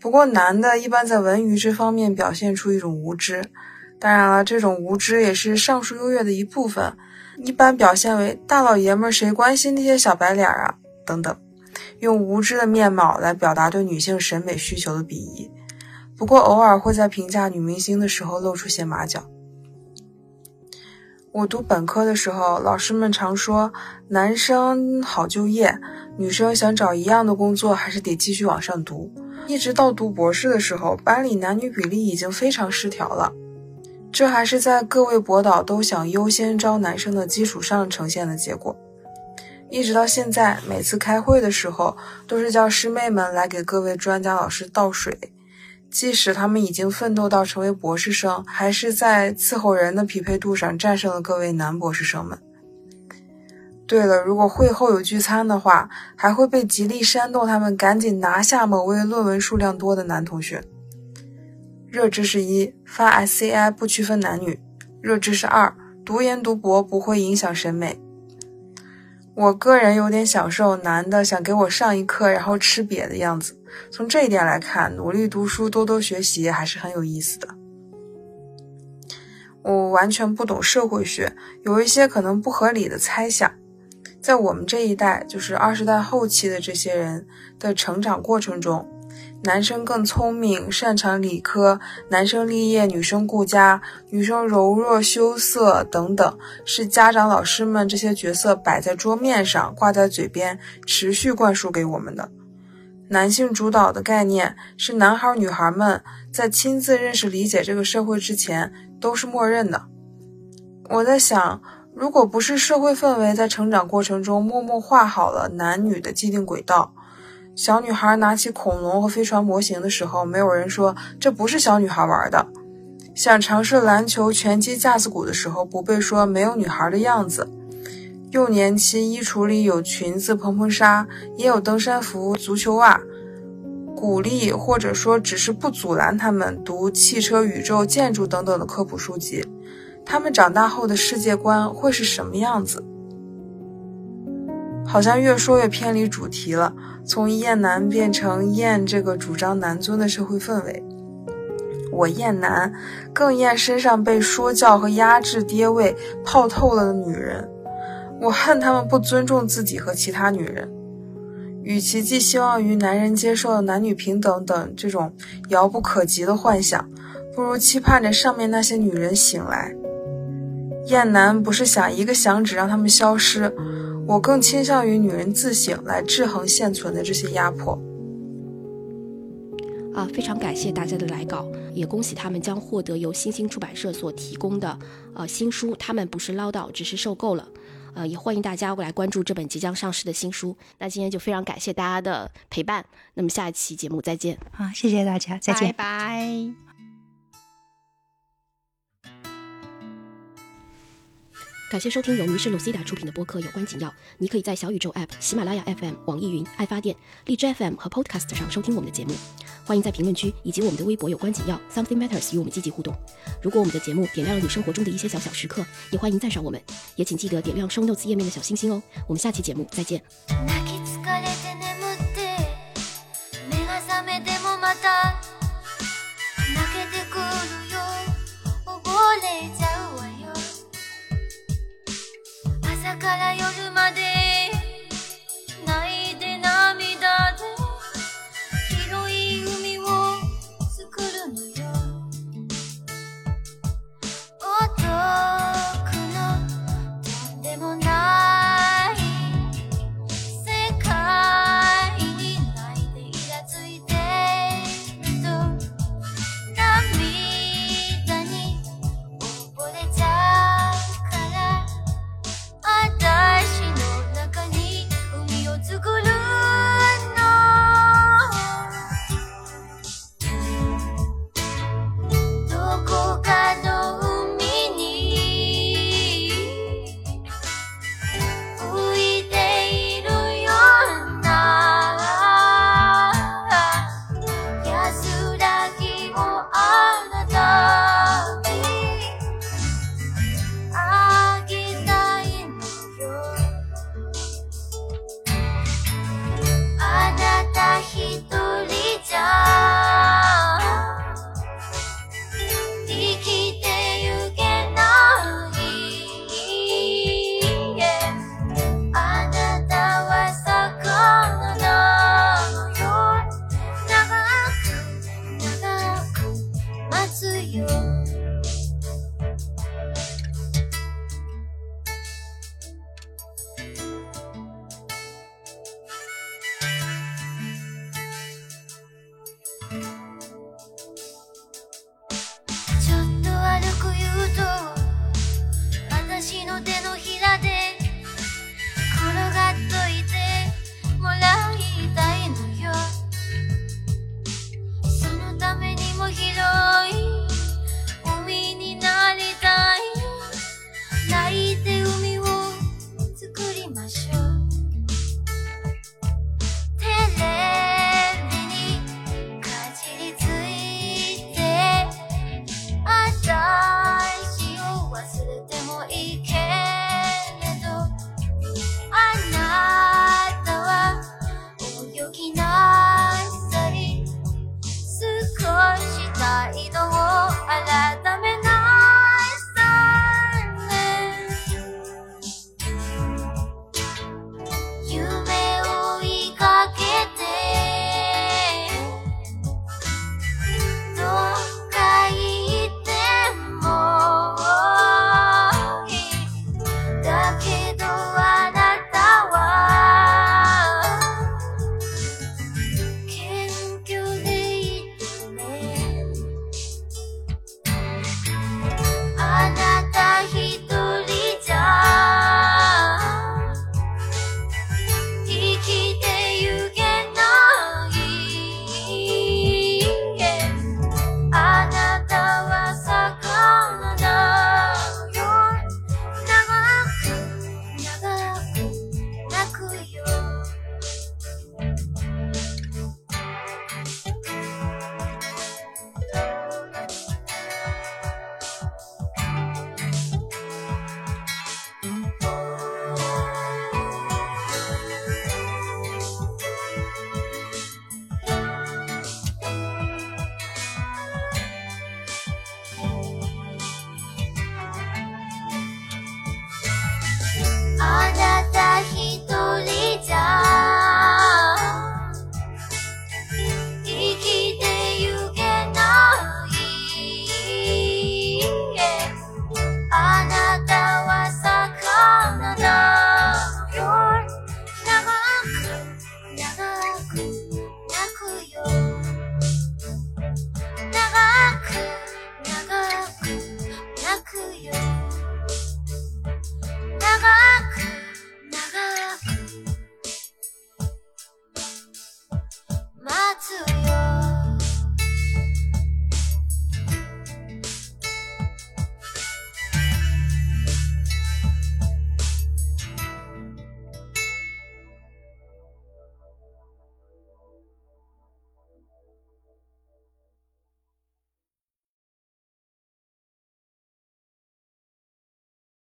不过，男的一般在文娱这方面表现出一种无知。当然了，这种无知也是上述优越的一部分，一般表现为大老爷们儿谁关心那些小白脸啊等等，用无知的面貌来表达对女性审美需求的鄙夷。不过偶尔会在评价女明星的时候露出些马脚。我读本科的时候，老师们常说男生好就业，女生想找一样的工作还是得继续往上读。一直到读博士的时候，班里男女比例已经非常失调了。这还是在各位博导都想优先招男生的基础上呈现的结果。一直到现在，每次开会的时候，都是叫师妹们来给各位专家老师倒水。即使他们已经奋斗到成为博士生，还是在伺候人的匹配度上战胜了各位男博士生们。对了，如果会后有聚餐的话，还会被极力煽动他们赶紧拿下某位论文数量多的男同学。热知识一：发 SCI 不区分男女。热知识二：读研读博不会影响审美。我个人有点享受男的想给我上一课然后吃瘪的样子。从这一点来看，努力读书多多学习还是很有意思的。我完全不懂社会学，有一些可能不合理的猜想。在我们这一代，就是二十代后期的这些人的成长过程中。男生更聪明，擅长理科；男生立业，女生顾家；女生柔弱羞涩等等，是家长、老师们这些角色摆在桌面上，挂在嘴边，持续灌输给我们的。男性主导的概念是男孩、女孩们在亲自认识、理解这个社会之前都是默认的。我在想，如果不是社会氛围在成长过程中默默画好了男女的既定轨道。小女孩拿起恐龙和飞船模型的时候，没有人说这不是小女孩玩的；想尝试篮球、拳击、架子鼓的时候，不被说没有女孩的样子。幼年期衣橱里有裙子、蓬蓬纱，也有登山服、足球袜，鼓励或者说只是不阻拦他们读汽车、宇宙、建筑等等的科普书籍。他们长大后的世界观会是什么样子？好像越说越偏离主题了。从厌男变成厌这个主张男尊的社会氛围，我厌男，更厌身上被说教和压制爹味泡透了的女人。我恨他们不尊重自己和其他女人。与其寄希望于男人接受男女平等等这种遥不可及的幻想，不如期盼着上面那些女人醒来。厌男不是想一个响指让他们消失。我更倾向于女人自省，来制衡现存的这些压迫。啊，非常感谢大家的来稿，也恭喜他们将获得由新星出版社所提供的呃新书。他们不是唠叨，只是受够了。呃，也欢迎大家过来关注这本即将上市的新书。那今天就非常感谢大家的陪伴。那么下一期节目再见。好，谢谢大家，再见，拜拜。感谢收听由迷失 Lucida 出品的播客《有关紧要》。你可以在小宇宙 App、喜马拉雅 FM、网易云、爱发电、荔枝 FM 和 Podcast 上收听我们的节目。欢迎在评论区以及我们的微博“有关紧要 Something Matters” 与我们积极互动。如果我们的节目点亮了你生活中的一些小小时刻，也欢迎赞赏我们。也请记得点亮 Show Notes 页面的小星星哦。我们下期节目再见。から夜まで